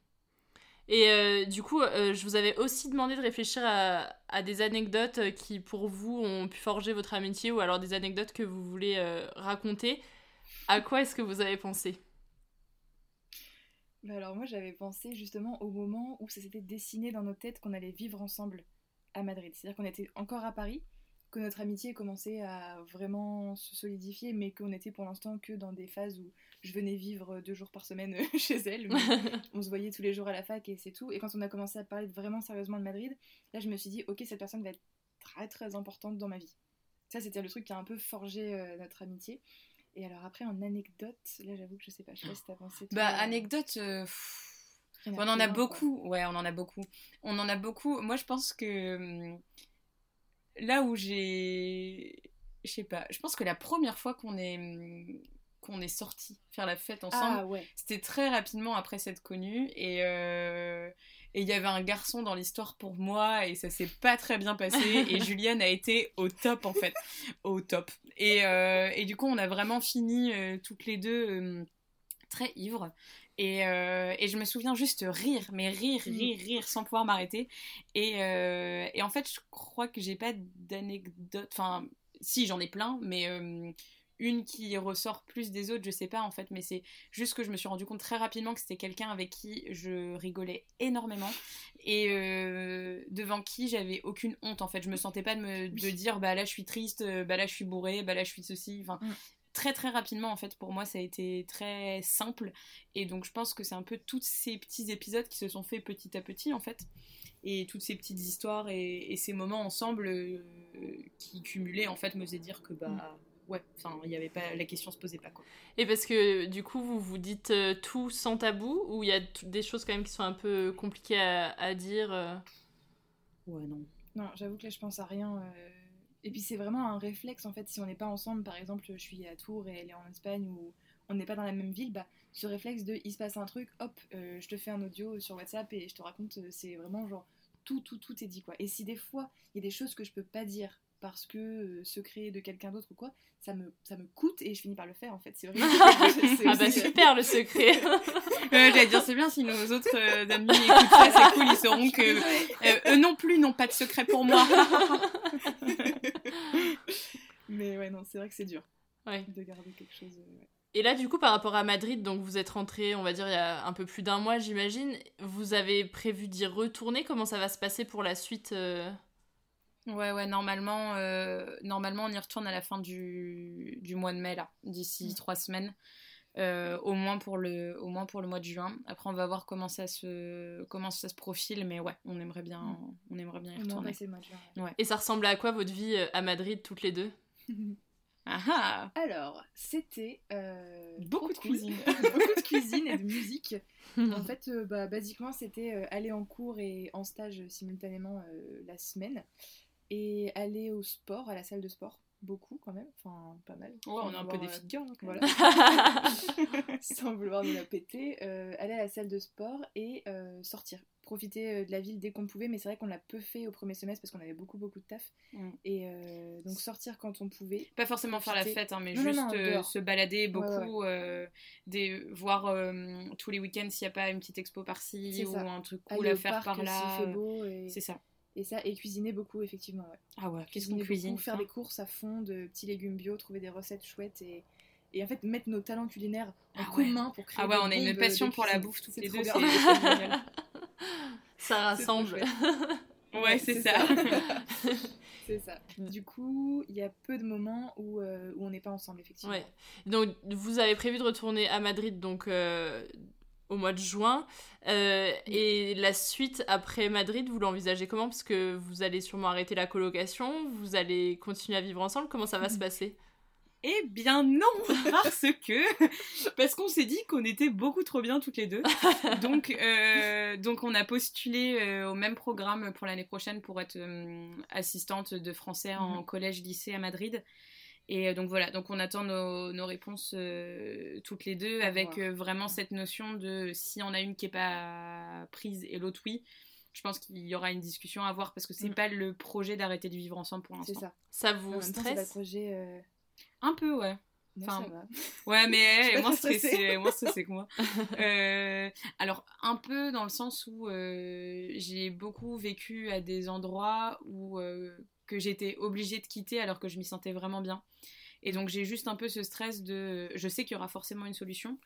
Et euh, du coup, euh, je vous avais aussi demandé de réfléchir à, à des anecdotes qui, pour vous, ont pu forger votre amitié ou alors des anecdotes que vous voulez euh, raconter. À quoi est-ce que vous avez pensé? Bah alors moi j'avais pensé justement au moment où ça s'était dessiné dans nos têtes qu'on allait vivre ensemble à Madrid. C'est-à-dire qu'on était encore à Paris, que notre amitié commençait à vraiment se solidifier, mais qu'on était pour l'instant que dans des phases où je venais vivre deux jours par semaine chez elle. on se voyait tous les jours à la fac et c'est tout. Et quand on a commencé à parler vraiment sérieusement de Madrid, là je me suis dit ok cette personne va être très très importante dans ma vie. Ça c'était le truc qui a un peu forgé euh, notre amitié. Et alors après en anecdote, là j'avoue que je sais pas, je sais pas si t'as pensé. Bah, euh, anecdote. euh, On en a beaucoup, ouais, on en a beaucoup. On en a beaucoup. Moi, je pense que hum, là où j'ai, je sais pas, je pense que la première fois qu'on est hum, qu'on est sorti faire la fête ensemble, Ah ouais. c'était très rapidement après s'être connus et euh, et il y avait un garçon dans l'histoire pour moi et ça s'est pas très bien passé et Juliane a été au top en fait, au top. Et, euh, et du coup, on a vraiment fini euh, toutes les deux très ivres. Et, euh, et je me souviens juste rire, mais rire, Mm. rire, rire sans pouvoir m'arrêter. Et, euh, et en fait, je crois que j'ai pas d'anecdote. Enfin, si, j'en ai plein, mais euh, une qui ressort plus des autres, je sais pas en fait, mais c'est juste que je me suis rendu compte très rapidement que c'était quelqu'un avec qui je rigolais énormément et devant qui j'avais aucune honte en fait. Je me sentais pas de me de dire bah là je suis triste, bah là je suis bourrée, bah là je suis ceci. Enfin, Mm. Très très rapidement en fait. Pour moi ça a été très simple. Et donc je pense que c'est un peu tous ces petits épisodes qui se sont faits petit à petit en fait. Et toutes ces petites histoires et, et ces moments ensemble euh, qui cumulés en fait me faisaient dire que bah ouais enfin il y avait pas la question se posait pas quoi. Et parce que du coup, vous vous dites euh, tout sans tabou ou il y a des choses quand même qui sont un peu compliquées à, à dire euh ouais non. Non, j'avoue que là, je pense à rien. Et puis, c'est vraiment un réflexe, en fait. Si on n'est pas ensemble, par exemple, je suis à Tours et elle est en Espagne ou on n'est pas dans la même ville, bah, ce réflexe de il se passe un truc, hop, euh, je te fais un audio sur WhatsApp et je te raconte, euh, c'est vraiment genre tout, tout, tout est dit, quoi. Et si des fois, il y a des choses que je peux pas dire parce que euh, secret de quelqu'un d'autre ou quoi, ça me, ça me coûte et je finis par le faire, en fait. C'est vrai. C'est Ah bah super le secret Euh, J'allais dire, c'est bien si nos autres euh, amis écoutent ça, c'est cool, ils sauront que euh, eux non plus n'ont pas de secret pour moi. Mais ouais, non, c'est vrai que c'est dur Ouais. de garder quelque chose. euh, ouais. Et là, du coup, par rapport à Madrid, donc vous êtes rentré, on va dire, il y a un peu plus d'un mois, j'imagine. Vous avez prévu d'y retourner? Comment ça va se passer pour la suite euh? Ouais, ouais, normalement, euh, normalement, on y retourne à la fin du, du mois de mai, là, d'ici Mm. trois semaines. Euh, au, moins pour le, au moins pour le mois de juin. Après, on va voir comment ça se, comment ça se profile, mais ouais, on aimerait bien, on aimerait bien y retourner. passer le mois de juin, ouais. Ouais. Et ça ressemble à quoi votre vie à Madrid, toutes les deux? Ah ah Alors, c'était euh, Beaucoup de cool. cuisine. beaucoup de cuisine et de musique. en fait, euh, bah, basiquement, c'était euh, aller en cours et en stage simultanément la semaine et aller au sport, à la salle de sport. Beaucoup quand même, enfin pas mal. Ouais, on a un peu des cœur, hein, voilà. Sans vouloir nous la péter. aller à la salle de sport et sortir. Profiter euh, de la ville dès qu'on pouvait, mais c'est vrai qu'on l'a peu fait au premier semestre parce qu'on avait beaucoup beaucoup de taf. Mm. Et euh, donc sortir quand on pouvait. Pas forcément faire la fête, hein, mais Non, juste non, euh, se balader Ouais, beaucoup, euh, des, voir euh, tous les week-ends s'il n'y a pas une petite expo par-ci ou ça. un truc Aller cool à faire parc par là. C'est ça. Et ça, et cuisiner beaucoup, effectivement, ouais. Ah ouais, qu'est-ce qu'on cuisine Faire des courses à fond de petits légumes bio, trouver des recettes chouettes et, et en fait mettre nos talents culinaires en Ah ouais. commun pour créer Ah ouais, des on a une passion pour la bouffe toutes les deux, Ça rassemble. Ouais, c'est ça. c'est ça. Du coup, il y a peu de moments où, euh, où on n'est pas ensemble, effectivement. Ouais. Donc, vous avez prévu de retourner à Madrid donc euh, au mois de juin. Euh, et la suite après Madrid, vous l'envisagez comment? Parce que vous allez sûrement arrêter la colocation, vous allez continuer à vivre ensemble. Comment ça va se passer? Eh bien non, parce que parce qu'on s'est dit qu'on était beaucoup trop bien toutes les deux. Donc euh, donc on a postulé euh, au même programme pour l'année prochaine pour être euh, assistante de français en Mhm. collège lycée à Madrid. Et donc voilà, donc on attend nos, nos réponses euh, toutes les deux avec euh, vraiment cette notion de si on a une qui est pas prise et l'autre oui. Je pense qu'il y aura une discussion à avoir parce que c'est Mhm. pas le projet d'arrêter de vivre ensemble pour C'est l'instant. ça. Ça En vous c'est pas le stresse? projet. euh, Un peu ouais. Enfin, ça va. Ouais, mais elle est moins stressée. stressée, moins stressée que moi. Euh, alors, un peu dans le sens où euh, j'ai beaucoup vécu à des endroits où euh, que j'étais obligée de quitter alors que je m'y sentais vraiment bien. Et donc, j'ai juste un peu ce stress de. Je sais qu'il y aura forcément une solution.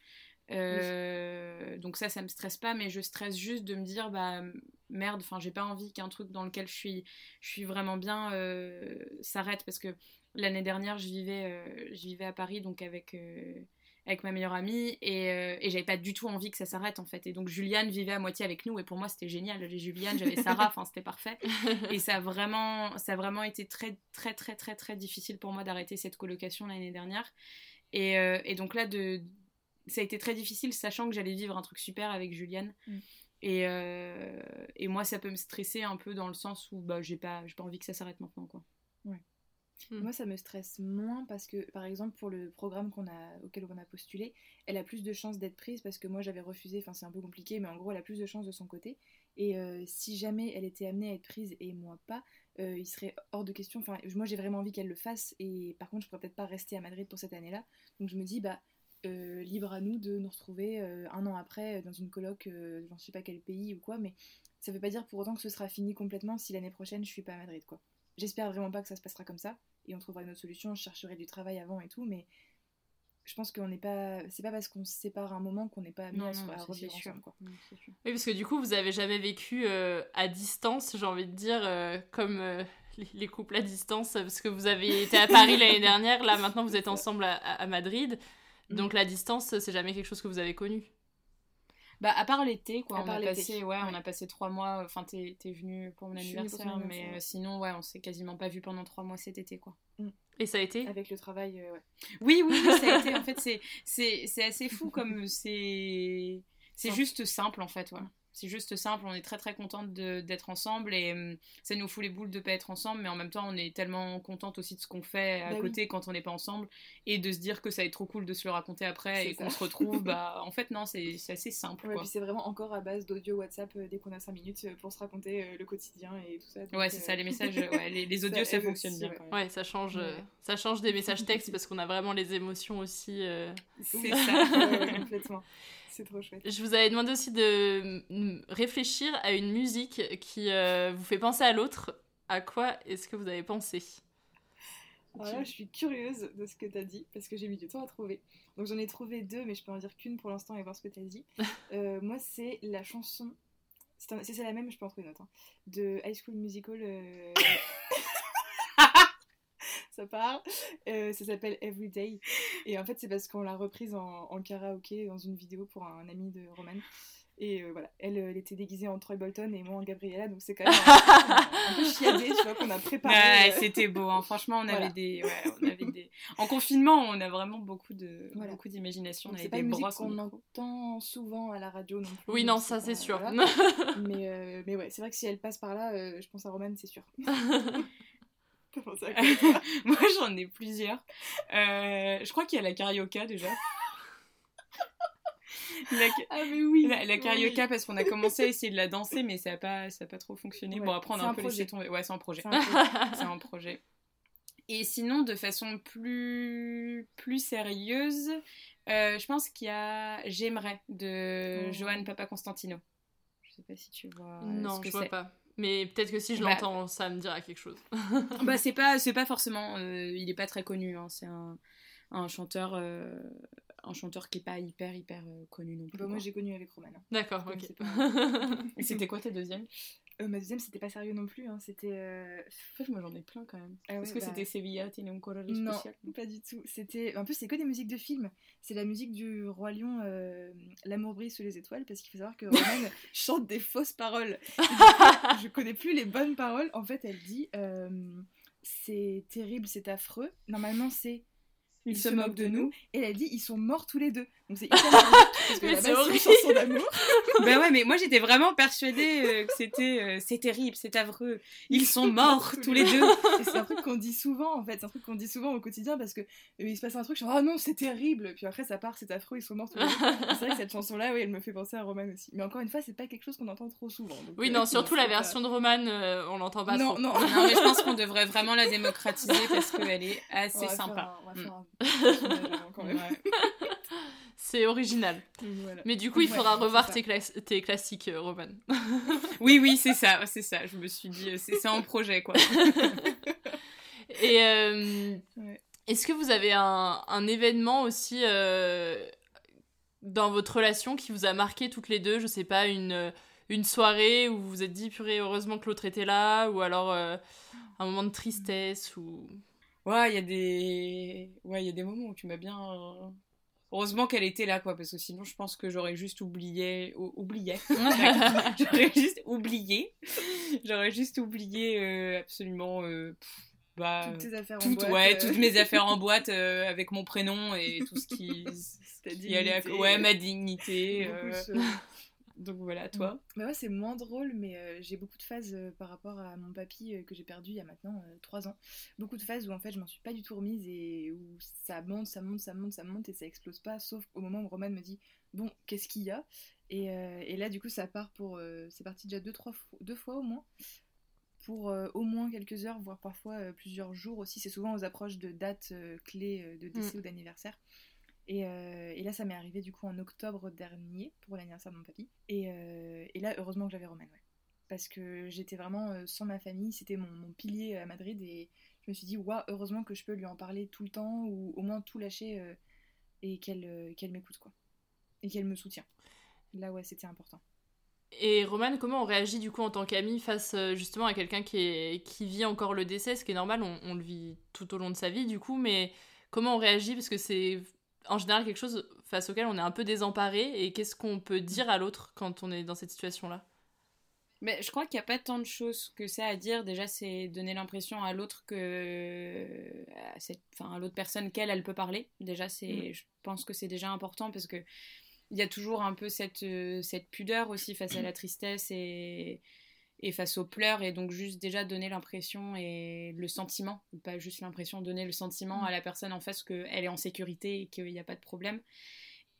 Donc, ça, ça me stresse pas, mais je stresse juste de me dire, bah merde, enfin, j'ai pas envie qu'un truc dans lequel je suis, je suis vraiment bien s'arrête parce que l'année dernière, je vivais, euh, je vivais à Paris, donc avec, euh, avec ma meilleure amie, et, euh, et j'avais pas du tout envie que ça s'arrête en fait. Et donc Juliane vivait à moitié avec nous, et pour moi c'était génial. J'avais Juliane, j'avais Sarah, enfin c'était parfait. Et ça a vraiment, ça a vraiment été très, très, très, très, très difficile pour moi d'arrêter cette colocation l'année dernière. Et, et donc là, de, ça a été très difficile, sachant que j'allais vivre un truc super avec Juliane. Mm. Et, euh, et moi, ça peut me stresser un peu dans le sens où bah, j'ai pas, pas envie que ça s'arrête maintenant. Quoi. Mm. Moi, ça me stresse moins parce que, par exemple, pour le programme qu'on a, auquel on a postulé, elle a plus de chances d'être prise parce que moi, j'avais refusé. Enfin, c'est un peu compliqué, mais en gros, elle a plus de chances de son côté. Et euh, si jamais elle était amenée à être prise et moi pas, euh, il serait hors de question. Enfin, moi, j'ai vraiment envie qu'elle le fasse. Et par contre, je pourrais peut-être pas rester à Madrid pour cette année-là. Donc, je me dis, bah, euh, libre à nous de nous retrouver un an après dans une coloc, euh, j'en sais pas quel pays ou quoi, mais ça veut pas dire pour autant que ce sera fini complètement si l'année prochaine je suis pas à Madrid, quoi. J'espère vraiment pas que ça se passera comme ça, et on trouvera une autre solution. Je chercherai du travail avant et tout, mais je pense qu'on n'est pas. C'est pas parce qu'on se sépare un moment qu'on n'est pas mis Non, à, non, à ça, revivre c'est sûr. ensemble, quoi. Oui, parce que du coup, vous avez jamais vécu euh, à distance, j'ai envie de dire, euh, comme euh, les, les couples à distance, parce que vous avez été à Paris l'année dernière, là maintenant vous êtes ensemble à, à- à Madrid. Mm. Donc la distance, c'est jamais quelque chose que vous avez connu. Bah, à part l'été, quoi. À on, part a l'été, passé, ouais, on a passé trois mois. Enfin, t'es t'es venu pour mon Je suis venue pour ton anniversaire, mais anniversaire, euh, sinon, ouais, on s'est quasiment pas vu pendant trois mois cet été, quoi. Et ça a été? Avec le travail, euh, ouais. Oui, oui, oui, ça a été. En fait, c'est- c'est c'est assez fou comme c'est. C'est Simple. juste simple, en fait, ouais. C'est juste simple, on est très très contente de- d'être ensemble et hum, ça nous fout les boules de pas être ensemble, mais en même temps on est tellement contente aussi de ce qu'on fait à Bah oui. côté quand on n'est pas ensemble et de se dire que ça va être trop cool de se le raconter après et qu'on se retrouve, bah en fait non, c'est c'est assez simple Ouais, quoi. puis c'est vraiment encore à base d'audio WhatsApp euh, dès qu'on a 5 minutes euh, pour se raconter euh, le quotidien et tout ça. donc, Ouais, c'est euh, ça, les messages, ouais, les, les audios ça, fonctionne aussi, bien ouais. quand même. Ouais, ça change, euh, ça change des messages textes parce qu'on a vraiment les émotions aussi. euh. C'est ça. Complètement. C'est trop chouette. Je vous avais demandé aussi de réfléchir à une musique qui euh, vous fait penser à l'autre. À quoi est-ce que vous avez pensé? Alors là, je suis curieuse de ce que tu as dit parce que j'ai mis du temps à trouver. Donc j'en ai trouvé deux, mais je peux en dire qu'une pour l'instant et voir ce que tu as dit. Euh, moi, c'est la chanson. c'est un- la même, je peux en trouver une autre. hein, de High School Musical. euh, ça part. Euh, ça s'appelle Everyday. Et en fait, c'est parce qu'on l'a reprise en, en karaoké dans une vidéo pour un ami de Roman. Et euh, voilà, elle, euh, elle était déguisée en Troy Bolton et moi en Gabriella, donc c'est quand même un, un peu chiadé, tu vois, qu'on a préparé. Ouais, euh, c'était beau, hein. franchement, on Voilà. avait des, ouais, on avait des. En confinement, on a vraiment beaucoup de, Voilà. beaucoup d'imagination. C'est pas des une musique qu'on entend souvent à la radio non plus. Oui, non, ça c'est sûr. voilà. mais, euh, mais ouais, c'est vrai que si elle passe par là, euh, je pense à Roman, c'est sûr. T'as pensé à quoi, toi Moi, j'en ai plusieurs. Euh, je crois qu'il y a la carioca déjà. La, Ah, mais oui la, la carioca, oui. parce qu'on a commencé à essayer de la danser, mais ça n'a pas, ça a pas trop fonctionné. Ouais, Bon, après, on a un, un peu projet. laissé tomber. Ouais, c'est un projet. C'est un projet. c'est un projet. Et sinon, de façon plus, plus sérieuse, euh, je pense qu'il y a J'aimerais de Oh. Johan Papa Constantino. Je sais pas si tu vois. non, ce que je vois pas. Mais peut-être que si je Bah- l'entends, ça me dira quelque chose. bah c'est pas c'est pas forcément euh, il est pas très connu hein, c'est un, un chanteur euh, un chanteur qui est pas hyper hyper euh, connu non plus Bah, moi, quoi. j'ai connu avec Roman. hein. D'accord, ok. pas- c'était quoi ta deuxième? Euh, ma deuxième, c'était pas sérieux non plus. Hein. C'était. euh, en fait moi j'en ai plein quand même Ah ouais, est-ce que bah- c'était Sevilla tiene un colore Non, spécial pas du tout. C'était. En plus, c'est que des musiques de films. C'est la musique du Roi Lion, euh, L'amour brille sous les étoiles, parce qu'il faut savoir que Roman chante des fausses paroles. Je connais plus les bonnes paroles. En fait, elle dit euh, C'est terrible, c'est affreux. Normalement, c'est. il se moque de nous Et elle a dit Ils sont morts tous les deux. Donc c'est hyper parce que c'est une chanson d'amour. bah ouais mais moi j'étais vraiment persuadée euh, que c'était euh, c'est terrible c'est affreux ils sont morts tous les deux c'est un truc qu'on dit souvent en fait, c'est un truc qu'on dit souvent au quotidien parce que euh, il se passe un truc, suis oh non, c'est terrible, puis après ça part, c'est affreux, ils sont morts tous les deux. C'est vrai que cette chanson-là, oui, elle me fait penser à Roman aussi. Mais encore une fois, c'est pas quelque chose qu'on entend trop souvent. donc, Oui, euh, non, surtout la pas- version de Roman, on l'entend pas Non, trop. non. non mais je pense qu'on devrait vraiment la démocratiser parce qu'elle est On assez va faire sympa un- on va Mm. faire un personnage avant, quand même. Ouais. C'est original. Voilà. Mais du coup, il faudra revoir tes, clas- tes classiques, euh, Roman. oui oui c'est ça c'est ça je me suis dit euh, c'est en projet quoi Et euh, Ouais. est-ce que vous avez un, un événement aussi euh, dans votre relation qui vous a marqué toutes les deux? Je sais pas, une, une soirée où vous vous êtes dit, purée, heureusement que l'autre était là, ou alors un moment de tristesse, ou... Ouais, il y a des ouais, il y a des moments où tu m'as bien Heureusement qu'elle était là quoi parce que sinon je pense que j'aurais juste oublié ou- oublié. j'aurais juste oublié. J'aurais juste oublié euh, absolument euh, pff, bah Toutes tes affaires en boîte, ouais, euh. toutes mes affaires en boîte avec mon prénom et tout ce qui Ta ce qui allait à... dignité. ouais, ma dignité Donc voilà, toi. Bah ouais, c'est moins drôle, mais euh, j'ai beaucoup de phases euh, par rapport à mon papy euh, que j'ai perdu il y a maintenant 3 ans. Beaucoup de phases où en fait je m'en suis pas du tout remise et où ça monte, ça monte, ça monte, ça monte et ça explose pas, sauf au moment où Roman me dit Bon, qu'est-ce qu'il y a? Et, et là, du coup, ça part pour. c'est parti déjà deux, trois fois, deux fois au moins. Pour au moins quelques heures, voire parfois plusieurs jours aussi. C'est souvent aux approches de dates clés de décès Mm. ou d'anniversaire. Et, euh, et là, ça m'est arrivé du coup en octobre dernier pour l'anniversaire de mon papy. Et, euh, là, heureusement que j'avais Roman. Parce que j'étais vraiment euh, sans ma famille, c'était mon, pilier à Madrid et je me suis dit, waouh, heureusement que je peux lui en parler tout le temps ou au moins tout lâcher et qu'elle qu'elle m'écoute, quoi. Et qu'elle me soutient. Là, ouais, c'était important. Et Roman, comment on réagit du coup en tant qu'ami face justement à quelqu'un qui, qui vit encore le décès, ce qui est normal, on, on le vit tout au long de sa vie du coup, mais comment on réagit parce que c'est en général quelque chose face auquel on est un peu désemparé et qu'est-ce qu'on peut dire à l'autre quand on est dans cette situation-là? Mais je crois qu'il n'y a pas tant de choses que ça à dire. Déjà, c'est donner l'impression à l'autre que. à, cette- enfin, à l'autre personne qu'elle, elle peut parler. Déjà, c'est, Mm. je pense que c'est déjà important parce que il y a toujours un peu cette, euh, cette pudeur aussi face à la tristesse et, et face aux pleurs. Et donc, juste déjà donner l'impression et le sentiment, pas juste l'impression, donner le sentiment Mm. à la personne en face qu'elle est en sécurité et qu'il n'y a pas de problème.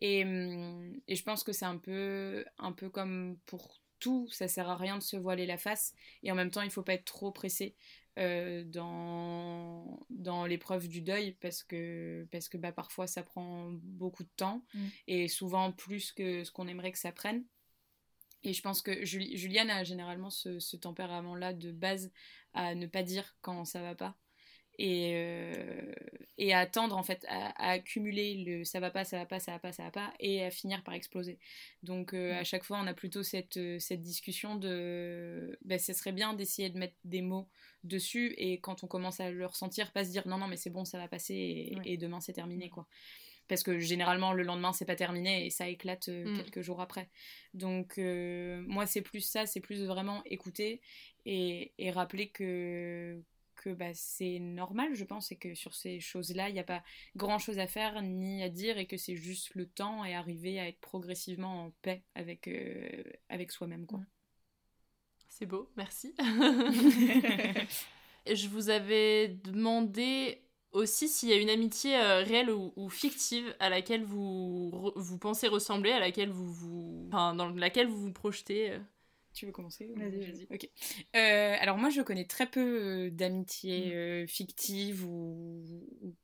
Et, hum, et je pense que c'est un peu, un peu comme pour tout, ça sert à rien de se voiler la face. Et en même temps, il faut pas être trop pressé euh, dans, dans l'épreuve du deuil parce que, parce que bah, parfois ça prend beaucoup de temps Mm. et souvent plus que ce qu'on aimerait que ça prenne. Et je pense que Juli- Juliane a généralement ce, ce tempérament-là de base à ne pas dire quand ça va pas et, euh, et à attendre en fait, à, à accumuler le ça va pas, ça va pas, ça va pas, ça va pas, et à finir par exploser. Donc euh, Mm. à chaque fois, on a plutôt cette, euh, cette discussion de ben, ce serait bien d'essayer de mettre des mots dessus, et quand on commence à le ressentir, pas se dire non, non, mais c'est bon, ça va passer, et, Ouais. et demain c'est terminé quoi. Parce que généralement, le lendemain, c'est pas terminé et ça éclate euh, Mm. quelques jours après. Donc, euh, moi, c'est plus ça, c'est plus vraiment écouter et, et rappeler que, que bah, c'est normal, je pense, et que sur ces choses-là, il n'y a pas grand-chose à faire ni à dire et que c'est juste le temps et arriver à être progressivement en paix avec, euh, avec soi-même. quoi. C'est beau, merci. Je vous avais demandé aussi s'il y a une amitié euh, réelle ou, ou fictive à laquelle vous, re- vous pensez ressembler, à laquelle vous vous... Enfin, dans laquelle vous vous projetez. euh. Tu veux commencer Vas-y, vas-y. Ok. Euh, alors moi, je connais très peu d'amitiés Mm. euh, fictives ou, ou-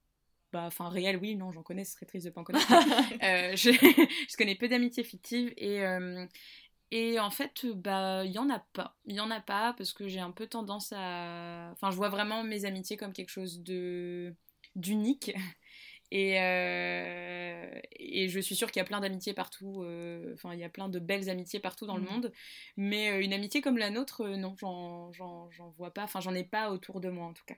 bah, enfin réelles. Oui, non, j'en connais. Ce serait triste de pas en connaître. Euh, je, je connais peu d'amitiés fictives et euh, et en fait, bah, il y en a pas. Il y en a pas parce que j'ai un peu tendance à, enfin, je vois vraiment mes amitiés comme quelque chose de d'unique. Et, euh, et je suis sûre qu'il y a plein d'amitiés partout, euh, enfin il y a plein de belles amitiés partout dans le Mhm. monde, mais euh, une amitié comme la nôtre, euh, non, j'en vois pas, enfin j'en ai pas autour de moi en tout cas.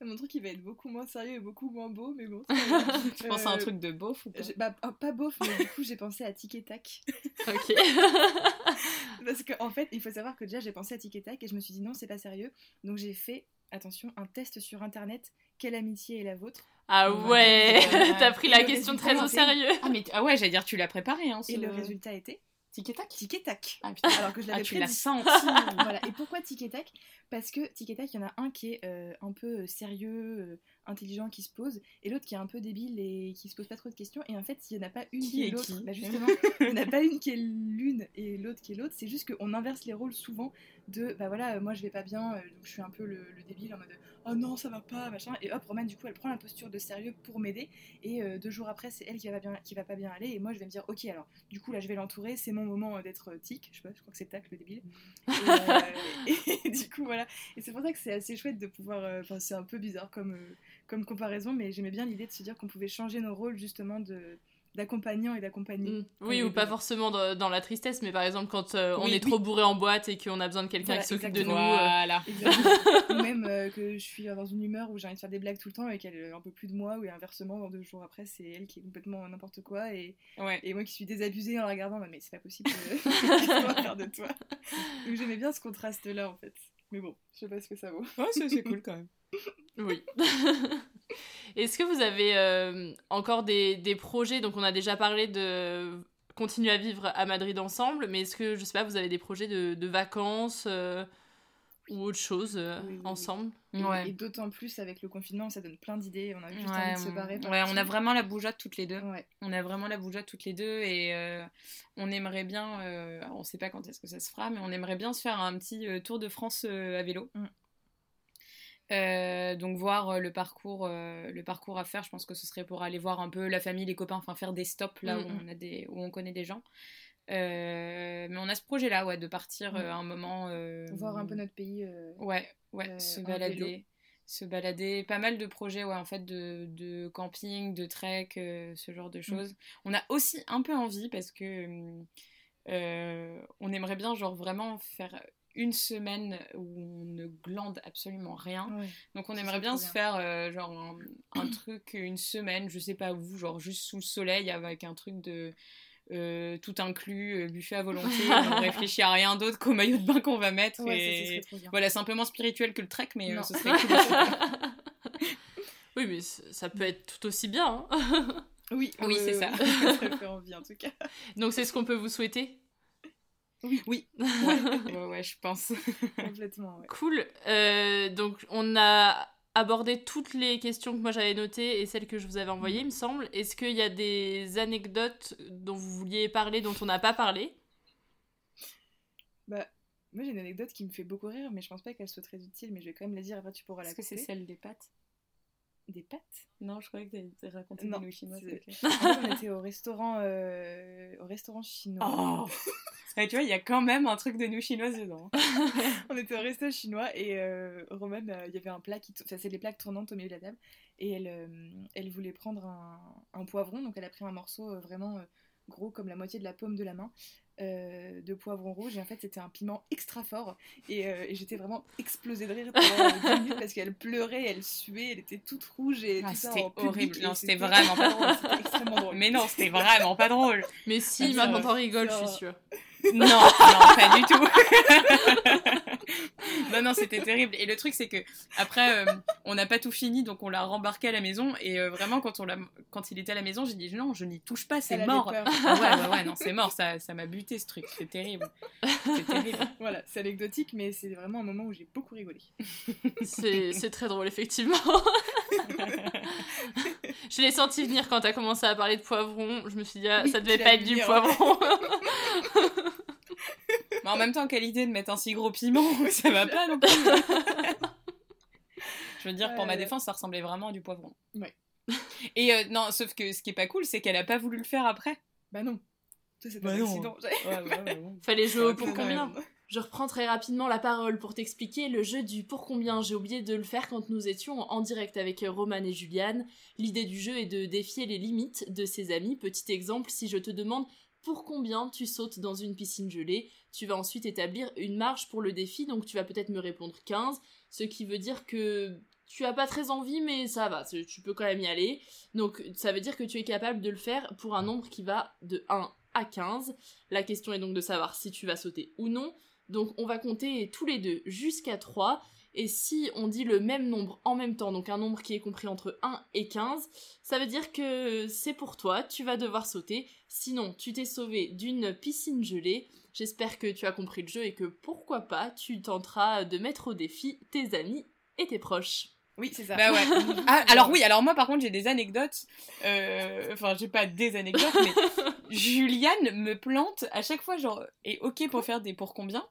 Mon truc, il va être beaucoup moins sérieux et beaucoup moins beau, mais bon. Tu penses à un truc de beauf ou pas? bah, oh, pas beauf, mais du coup, j'ai pensé à Tic et Tac. Ok. Parce qu'en en fait, il faut savoir que déjà, j'ai pensé à Tic et Tac et je me suis dit non, c'est pas sérieux. Donc, j'ai fait, attention, un test sur internet. Quelle amitié est la vôtre? Ah ouais, Ouais. t'as pris la question très au sérieux. Ah mais ah ouais, j'allais dire tu l'as préparé hein. Et le résultat était Tic et tac. Tic et Tac. Ah putain. Alors que je Ah, l'avais tu l'as prédit. senti. voilà. Et pourquoi Tic et Tac Parce que Tic et Tac, il y en a un qui est euh, un peu euh, sérieux, euh, intelligent, qui se pose, et l'autre qui est un peu débile et qui se pose pas trop de questions. Et en fait, il n'y en a pas une Qui qui, est l'autre. Bah justement, il n'y en a pas une qui est l'une et l'autre qui est l'autre. C'est juste qu'on inverse les rôles souvent de bah voilà, moi je vais pas bien, donc je suis un peu le, le débile en mode oh non, ça va pas, machin. Et hop, Romane, du coup, elle prend la posture de sérieux pour m'aider. Et euh, deux jours après, c'est elle qui va, bien, va pas bien aller. Et moi, je vais me dire ok, alors du coup, là, je vais l'entourer, c'est mon moment euh, d'être euh, tic. Je sais pas, je crois que c'est tac, le débile. Et, du coup, voilà. Et c'est pour ça que c'est assez chouette de pouvoir. Enfin, c'est un peu bizarre comme, comme comparaison, mais j'aimais bien l'idée de se dire qu'on pouvait changer nos rôles justement de d'accompagnant et d'accompagné. Mm. Oui, ou pas forcément dans, dans la tristesse, mais par exemple quand euh, on Oui, est trop bourré en boîte et qu'on a besoin de quelqu'un Voilà, qui s'occupe de nous. euh, Voilà. Ou même euh, que je suis dans une humeur où j'ai envie de faire des blagues tout le temps et qu'elle en peut plus de moi, ou inversement, dans deux jours après, c'est elle qui est complètement n'importe quoi et, Ouais. et moi qui suis désabusée en la regardant, mais c'est pas possible, euh, va faire de toi? Donc j'aimais bien ce contraste-là en fait. Mais bon, je sais pas ce que ça vaut. Ouais, c'est c'est cool quand même. Oui. Est-ce que vous avez euh, encore des, des projets? Donc, on a déjà parlé de continuer à vivre à Madrid ensemble, mais est-ce que, je sais pas, vous avez des projets de, de vacances euh, ou autre chose euh, Oui, oui, oui. ensemble? Et, Ouais. et d'autant plus avec le confinement, ça donne plein d'idées. On a juste Ouais, envie de se barrer. ouais, on a vraiment la bougeotte toutes les deux. Ouais. On a vraiment la bougeotte toutes les deux et euh, on aimerait bien, euh, on sait pas quand est-ce que ça se fera, mais on aimerait bien se faire un petit euh, tour de France euh, à vélo. Mm. Euh, donc voir euh, le parcours, euh, le parcours à faire. Je pense que ce serait pour aller voir un peu la famille, les copains, enfin faire des stops là Mm, où mm. on a des, où on connaît des gens. Euh, mais on a ce projet-là, ouais, de partir Mm. euh, un moment. Voir un peu notre pays. Ouais, ouais, se balader. Se balader. Pas mal de projets, ouais, en fait, de, de camping, de trek, ce genre de Mm. choses. On a aussi un peu envie parce que hum, on aimerait bien, genre, vraiment faire une semaine où on ne glande absolument rien. Ouais. Donc on aimerait bien se faire euh, genre un, un truc une semaine, je sais pas où, genre juste sous le soleil avec un truc de euh, tout inclus, euh, buffet à volonté. on réfléchit à rien d'autre qu'au maillot de bain qu'on va mettre. Ouais, et voilà, c'est un peu moins spirituel que le trek, mais euh, ce serait cool. Oui, mais ça peut être tout aussi bien. hein. Oui, Oui, c'est ça. ça fait envie en tout cas. Donc c'est ce qu'on peut vous souhaiter? Oui, ouais, ouais, ouais, je pense. Complètement, ouais. Cool. Euh, donc on a abordé toutes les questions que moi j'avais notées et celles que je vous avais envoyées, il me semble. Est-ce qu'il y a des anecdotes dont vous vouliez parler, dont on n'a pas parlé? Bah, moi j'ai une anecdote qui me fait beaucoup rire, mais je pense pas qu'elle soit très utile, mais je vais quand même la dire, après tu pourras la Est-ce que c'est celle des pâtes Des pâtes? Non, je croyais que t'avais raconté Non, des nouilles chinoises. c'est- ok. En fait, on était au restaurant, euh, au restaurant chinois. Oh Ouais, Tu vois, il y a quand même un truc de nouilles chinoises dedans. on était au resto chinois et euh, Roman, euh, il y avait un plat qui, enfin c'est les plaques tournantes au milieu de la table et elle, euh, elle voulait prendre un, un poivron, donc elle a pris un morceau euh, vraiment euh, gros comme la moitié de la paume de la main euh, de poivron rouge et en fait c'était un piment extra fort et, euh, et j'étais vraiment explosée de rire pendant minutes parce qu'elle pleurait, elle suait, elle était toute rouge et Ah, tout ça c'était en public, horrible. et Non, c'était vraiment pas drôle. C'était extrêmement drôle. Mais non, c'était vraiment pas drôle. Mais si, Ah, maintenant ça- t'en rigoles, je ça- suis sûre. Non, non, pas du tout. non, non, c'était terrible. Et le truc, c'est que après, euh, on n'a pas tout fini, donc on l'a rembarqué à la maison. Et euh, vraiment, quand, on l'a, quand il était à la maison, j'ai dit non, je n'y touche pas, c'est mort. peur. Ah ouais, ouais, ouais, non, c'est mort. Ça, ça m'a buté ce truc. C'est terrible. C'est terrible. Voilà, c'est anecdotique, mais c'est vraiment un moment où j'ai beaucoup rigolé. C'est c'est très drôle, effectivement. je l'ai senti venir quand t'as commencé à parler de poivron. Je me suis dit, ah, Oui, ça devait pas être du poivron. Mais en même temps, quelle idée de mettre un si gros piment, ça va pas non plus. Je veux dire, pour ma Ouais. défense, ça ressemblait vraiment à du poivron. Ouais. Et euh, non, sauf que ce qui est pas cool, c'est qu'elle a pas voulu le faire après. Bah non, ça c'est Bah un non. accident. Fallait jouer au pour Ouais, combien ouais. Je reprends très rapidement la parole pour t'expliquer le jeu du pour combien. J'ai oublié de le faire quand nous étions en direct avec Roman et Juliane. L'idée du jeu est de défier les limites de ses amis. Petit exemple, si je te demande pour combien tu sautes dans une piscine gelée, tu vas ensuite établir une marge pour le défi, donc tu vas peut-être me répondre 15, ce qui veut dire que tu as pas très envie, mais ça va, tu peux quand même y aller. Donc ça veut dire que tu es capable de le faire pour un nombre qui va de 1 à 15. La question est donc de savoir si tu vas sauter ou non. Donc on va compter tous les deux jusqu'à 3. Et si on dit le même nombre en même temps, donc un nombre qui est compris entre 1 et 15, ça veut dire que c'est pour toi, tu vas devoir sauter. Sinon, tu t'es sauvé d'une piscine gelée. J'espère que tu as compris le jeu et que pourquoi pas, tu tenteras de mettre au défi tes amis et tes proches. Oui, c'est ça. Bah ouais. Ah, alors oui, alors moi par contre j'ai des anecdotes. euh, Enfin, j'ai pas des anecdotes, mais Juliane me plante à chaque fois, genre, est ok pour faire des pour combien?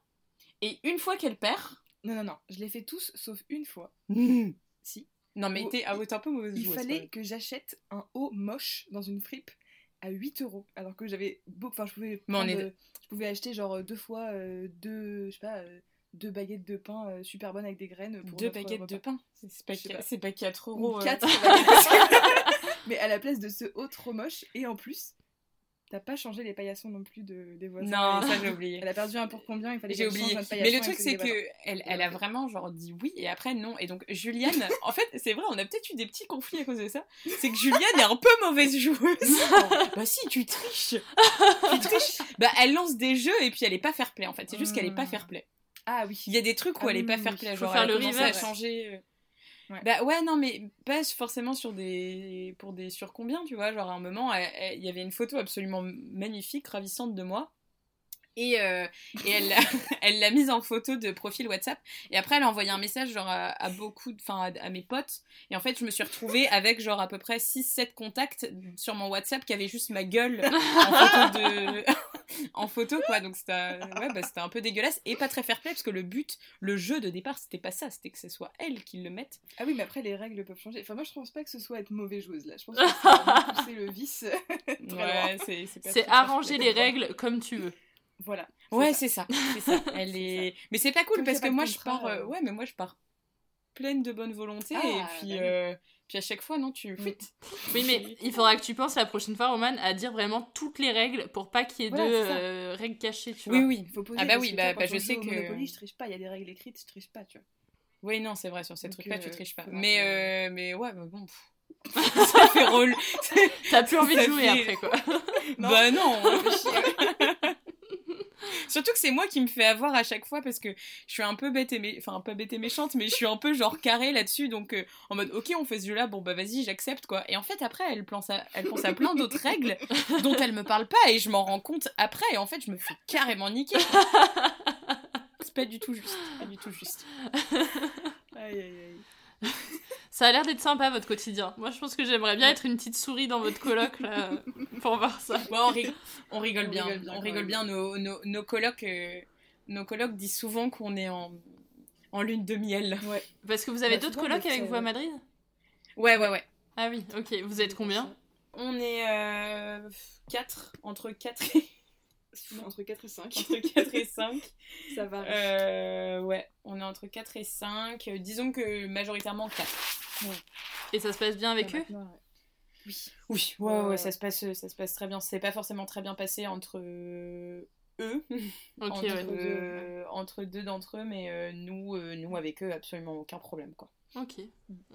Et une fois qu'elle perd. Non, non, non, je les fais tous sauf une fois. Si. Non, mais t'es ah, un peu mauvaise Il joueuse, fallait que j'achète un haut moche dans une fripe à 8 euros. Alors que j'avais beaucoup. Enfin, je pouvais. Mais on est- Je pouvais acheter genre deux fois euh, deux. Je sais pas. euh, deux baguettes de pain euh, super bonnes avec des graines. Pour Deux baguettes de pain. C'est pas, Je sais qu- pas. c'est pas 4 Ou euros. euh. quatre baguettes. Mais à la place de ce haut trop moche. Et en plus, t'as pas changé les paillassons non plus de, des voisins. Non, ça j'ai oublié. Elle a perdu un pour combien? Il fallait J'ai change oublié. Mais le truc, c'est que elle, elle a vraiment genre dit oui et après non. Et donc Juliane, en fait, c'est vrai, on a peut-être eu des petits conflits à cause de ça. C'est que Juliane est un peu mauvaise joueuse. bah si, tu triches. tu triches. Bah elle lance des jeux et puis elle est pas fair play en fait. C'est juste qu'elle est pas fair play. Ah oui. Il y a des trucs où Ah elle est oui, pas fair play. Faut Genre faire elle le à reverse. changer. Bah ouais, non, mais pas forcément sur des. pour des sur combien, tu vois. Genre à un moment, il y avait une photo absolument magnifique, ravissante de moi. Et, euh, et elle l'a mise en photo de profil WhatsApp. Et après, elle a envoyé un message genre à, beaucoup, enfin à, à mes potes. Et en fait, je me suis retrouvée avec genre à peu près 6-7 contacts sur mon WhatsApp qui avaient juste ma gueule en photo de, en photo quoi donc c'était ouais, bah, c'était un peu dégueulasse et pas très fair play parce que le but le jeu de départ c'était pas ça c'était que ce soit elle qui le mette Ah oui, mais après les règles peuvent changer. Enfin, moi je pense pas que ce soit être mauvaise joueuse là. Je pense que c'est le vice. ouais c'est arranger les règles comme tu veux. Voilà. ouais c'est ça elle est mais c'est pas cool Comme parce que moi je pars euh, euh. ouais mais moi je pars pleine de bonne volonté Ah, et puis bah oui. Puis à chaque fois non tu fuites Oui, mais il faudra que tu penses la prochaine fois, Roman, à dire vraiment toutes les règles pour pas qu'il y ait Voilà, de euh, règles cachées, tu oui vois. oui Faut poser ah bah oui que bah, toi, bah je sais que Monopoly, je triche pas. Il y a des règles écrites, je triche pas, tu vois. Oui, non, c'est vrai, sur ces trucs-là, tu euh, triches pas. Mais, euh, mais ouais, bah bon. pff. ça fait rôle. T'as plus envie de jouer fait- après, quoi. Bah non, on fait chier. Surtout que c'est moi qui me fais avoir à chaque fois parce que je suis un peu bête et mé... enfin pas bête et méchante mais je suis un peu genre carré là-dessus. Donc euh, en mode ok on fait ce jeu là bon bah vas-y j'accepte quoi. Et en fait après elle pense à elle pense à plein d'autres règles dont elle me parle pas et je m'en rends compte après. Et en fait je me fais carrément niquer. C'est pas du tout juste pas du tout juste. Aïe, aïe, aïe. Ça a l'air d'être sympa, votre quotidien. Moi, je pense que j'aimerais bien être une petite souris dans votre coloc, là, pour voir ça. Ouais, on, rig- on rigole On bien. rigole bien, on rigole bien. Nos, nos, nos colocs, euh, nos colocs disent souvent qu'on est en, en lune de miel. Ouais. Parce que vous avez Bah, d'autres colocs avec vous à Madrid? Ouais, ouais, ouais. Ah oui, ok. Vous êtes combien? On est euh, 4, entre 4 et, Entre 4 et 5. entre 4 et 5. Ça va. Euh, ouais, on est entre 4 et 5. Euh, disons que majoritairement 4. Et ça se passe bien avec eux? Oui. Oui, ouais, ouais, ça, se passe, ça se passe très bien. C'est pas forcément très bien passé entre euh, eux. Ok, entre, ouais. euh, entre deux d'entre eux, mais euh, nous, euh, nous, avec eux, absolument aucun problème, quoi. Ok,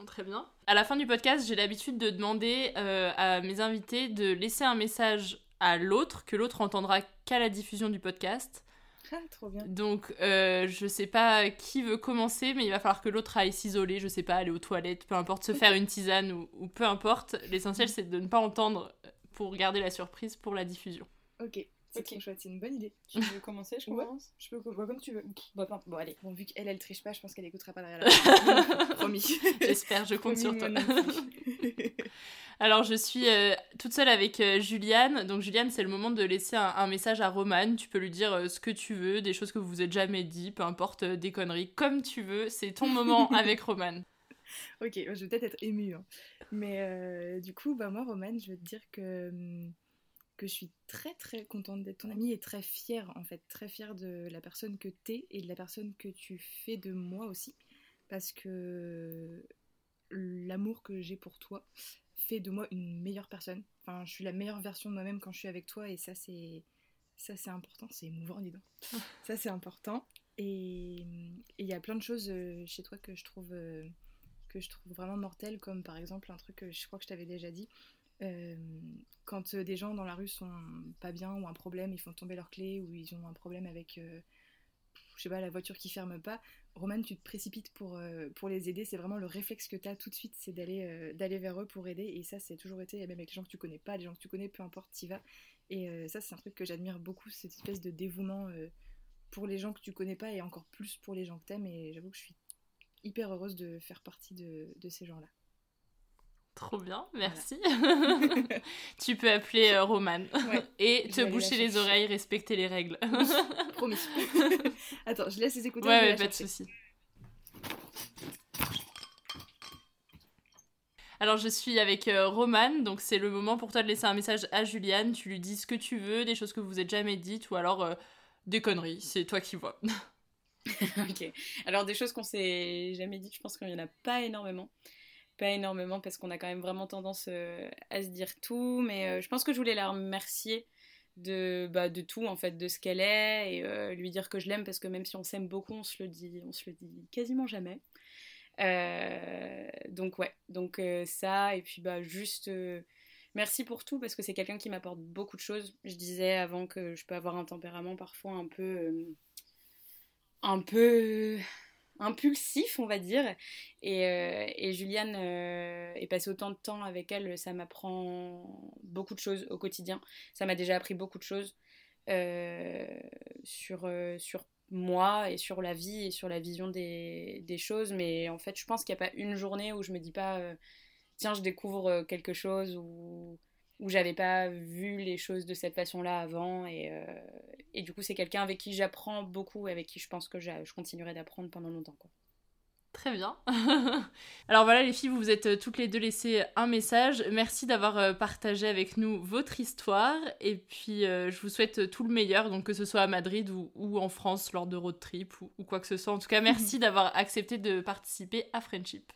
très bien. À la fin du podcast, j'ai l'habitude de demander euh, à mes invités de laisser un message à l'autre, que l'autre entendra qu'à la diffusion du podcast. Ah, trop bien. Donc, euh, je sais pas qui veut commencer, mais il va falloir que l'autre aille s'isoler, je sais pas, aller aux toilettes, peu importe, se faire une tisane ou, ou peu importe. L'essentiel, c'est de ne pas entendre pour garder la surprise pour la diffusion. Ok, c'est Ok. trop chouette, c'est une bonne idée. Tu veux commencer, je Ouais. commence Je peux bah, comme tu veux. Bon, bon, bon, allez. Bon, vu qu'elle, elle triche pas, je pense qu'elle écoutera pas derrière la Promis. J'espère, je compte Promis, sur toi. Alors, je suis euh, toute seule avec euh, Juliane. Donc, Juliane, c'est le moment de laisser un, un message à Romane. Tu peux lui dire euh, ce que tu veux, des choses que vous vous êtes jamais dit, peu importe, des conneries, comme tu veux. C'est ton moment avec Romane. Ok, je vais peut-être être émue. hein. Mais du coup, bah, moi, Romane, je veux te dire que, hum, que je suis très très contente d'être ton amie et très fière, en fait, très fière de la personne que t'es et de la personne que tu fais de moi aussi. Parce que l'amour que j'ai pour toi fait de moi une meilleure personne. Enfin, je suis la meilleure version de moi-même quand je suis avec toi et ça, c'est. Ça, c'est important, c'est émouvant, dis donc. ça, c'est important. Et il y a plein de choses euh, chez toi que je trouve euh, que je trouve vraiment mortelles, comme par exemple un truc que je crois que je t'avais déjà dit. euh, quand des gens dans la rue sont pas bien ou un problème, ils font tomber leur clé ou ils ont un problème avec, euh, je sais pas, la voiture qui ferme pas, Roman, tu te précipites pour, euh, pour les aider. C'est vraiment le réflexe que tu as tout de suite, c'est d'aller euh, d'aller vers eux pour aider. Et ça, c'est toujours été, même avec les gens que tu connais pas, les gens que tu connais, peu importe, t'y vas. Et euh, ça, c'est un truc que j'admire beaucoup, cette espèce de dévouement pour les gens que tu connais pas et encore plus pour les gens que t'aimes. Et j'avoue que je suis hyper heureuse de faire partie de ces gens-là. Trop bien, merci. tu peux appeler euh. Ouais, Et te boucher les oreilles, respecter les règles. Promis. Attends, je laisse les écouteurs. Ouais, pas de souci. Alors je suis avec euh, Romane, donc c'est le moment pour toi de laisser un message à Juliane. Tu lui dis ce que tu veux, des choses que vous êtes jamais dites, ou alors euh, des conneries. C'est toi qui vois. ok. Alors des choses qu'on s'est jamais dites, je pense qu'il y en a pas énormément. Pas énormément parce qu'on a quand même vraiment tendance euh, à se dire tout, mais euh, je pense que je voulais la remercier de, bah, de tout en fait, de ce qu'elle est et euh, lui dire que je l'aime parce que même si on s'aime beaucoup, on se le dit, on se le dit quasiment jamais. Donc ouais, donc ça et puis bah juste merci pour tout parce que c'est quelqu'un qui m'apporte beaucoup de choses. Je disais avant que je peux avoir un tempérament parfois un peu un peu impulsif, on va dire. Et, euh, et Juliane, euh, est passée autant de temps avec elle, ça m'apprend beaucoup de choses au quotidien. Ça m'a déjà appris beaucoup de choses euh, sur, euh, sur moi et sur la vie et sur la vision des, des choses. Mais en fait, je pense qu'il n'y a pas une journée où je me dis pas, euh, tiens, je découvre euh, quelque chose ou où j'avais pas vu les choses de cette façon-là avant. Et, euh, et du coup, c'est quelqu'un avec qui j'apprends beaucoup et avec qui je pense que je continuerai d'apprendre pendant longtemps. Quoi. Très bien. Alors voilà les filles, vous vous êtes euh, toutes les deux laissées un message. Merci d'avoir euh, partagé avec nous votre histoire. Et puis je vous souhaite tout le meilleur, donc que ce soit à Madrid ou, en France lors de road trip ou, ou, quoi que ce soit. En tout cas, merci d'avoir accepté de participer à Friendship.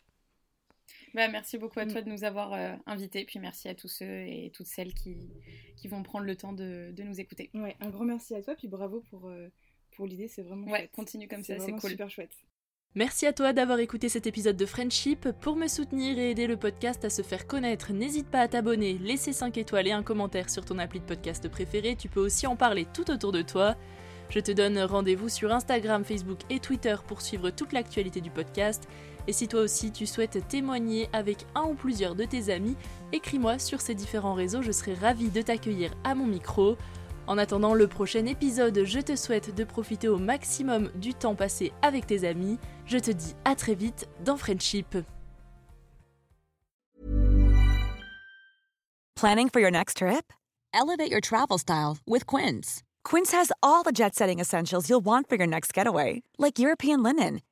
Bah, merci beaucoup à toi de nous avoir euh, invités, puis merci à tous ceux et toutes celles qui, qui vont prendre le temps de, de, nous écouter. Ouais, un grand merci à toi, puis bravo pour, euh, pour l'idée, c'est vraiment Ouais, continue comme ça, c'est cool. super chouette. Merci à toi d'avoir écouté cet épisode de Friendship. Pour me soutenir et aider le podcast à se faire connaître, n'hésite pas à t'abonner, laisser 5 étoiles et un commentaire sur ton appli de podcast préféré. Tu peux aussi en parler tout autour de toi. Je te donne rendez-vous sur Instagram, Facebook et Twitter pour suivre toute l'actualité du podcast. Et si toi aussi tu souhaites témoigner avec un ou plusieurs de tes amis, écris-moi sur ces différents réseaux, je serai ravie de t'accueillir à mon micro. En attendant le prochain épisode, je te souhaite de profiter au maximum du temps passé avec tes amis. Je te dis à très vite dans Friendship. Planning for your next trip? Elevate your travel style with Quince. Quince has all the jet setting essentials you'll want for your next getaway, like European linen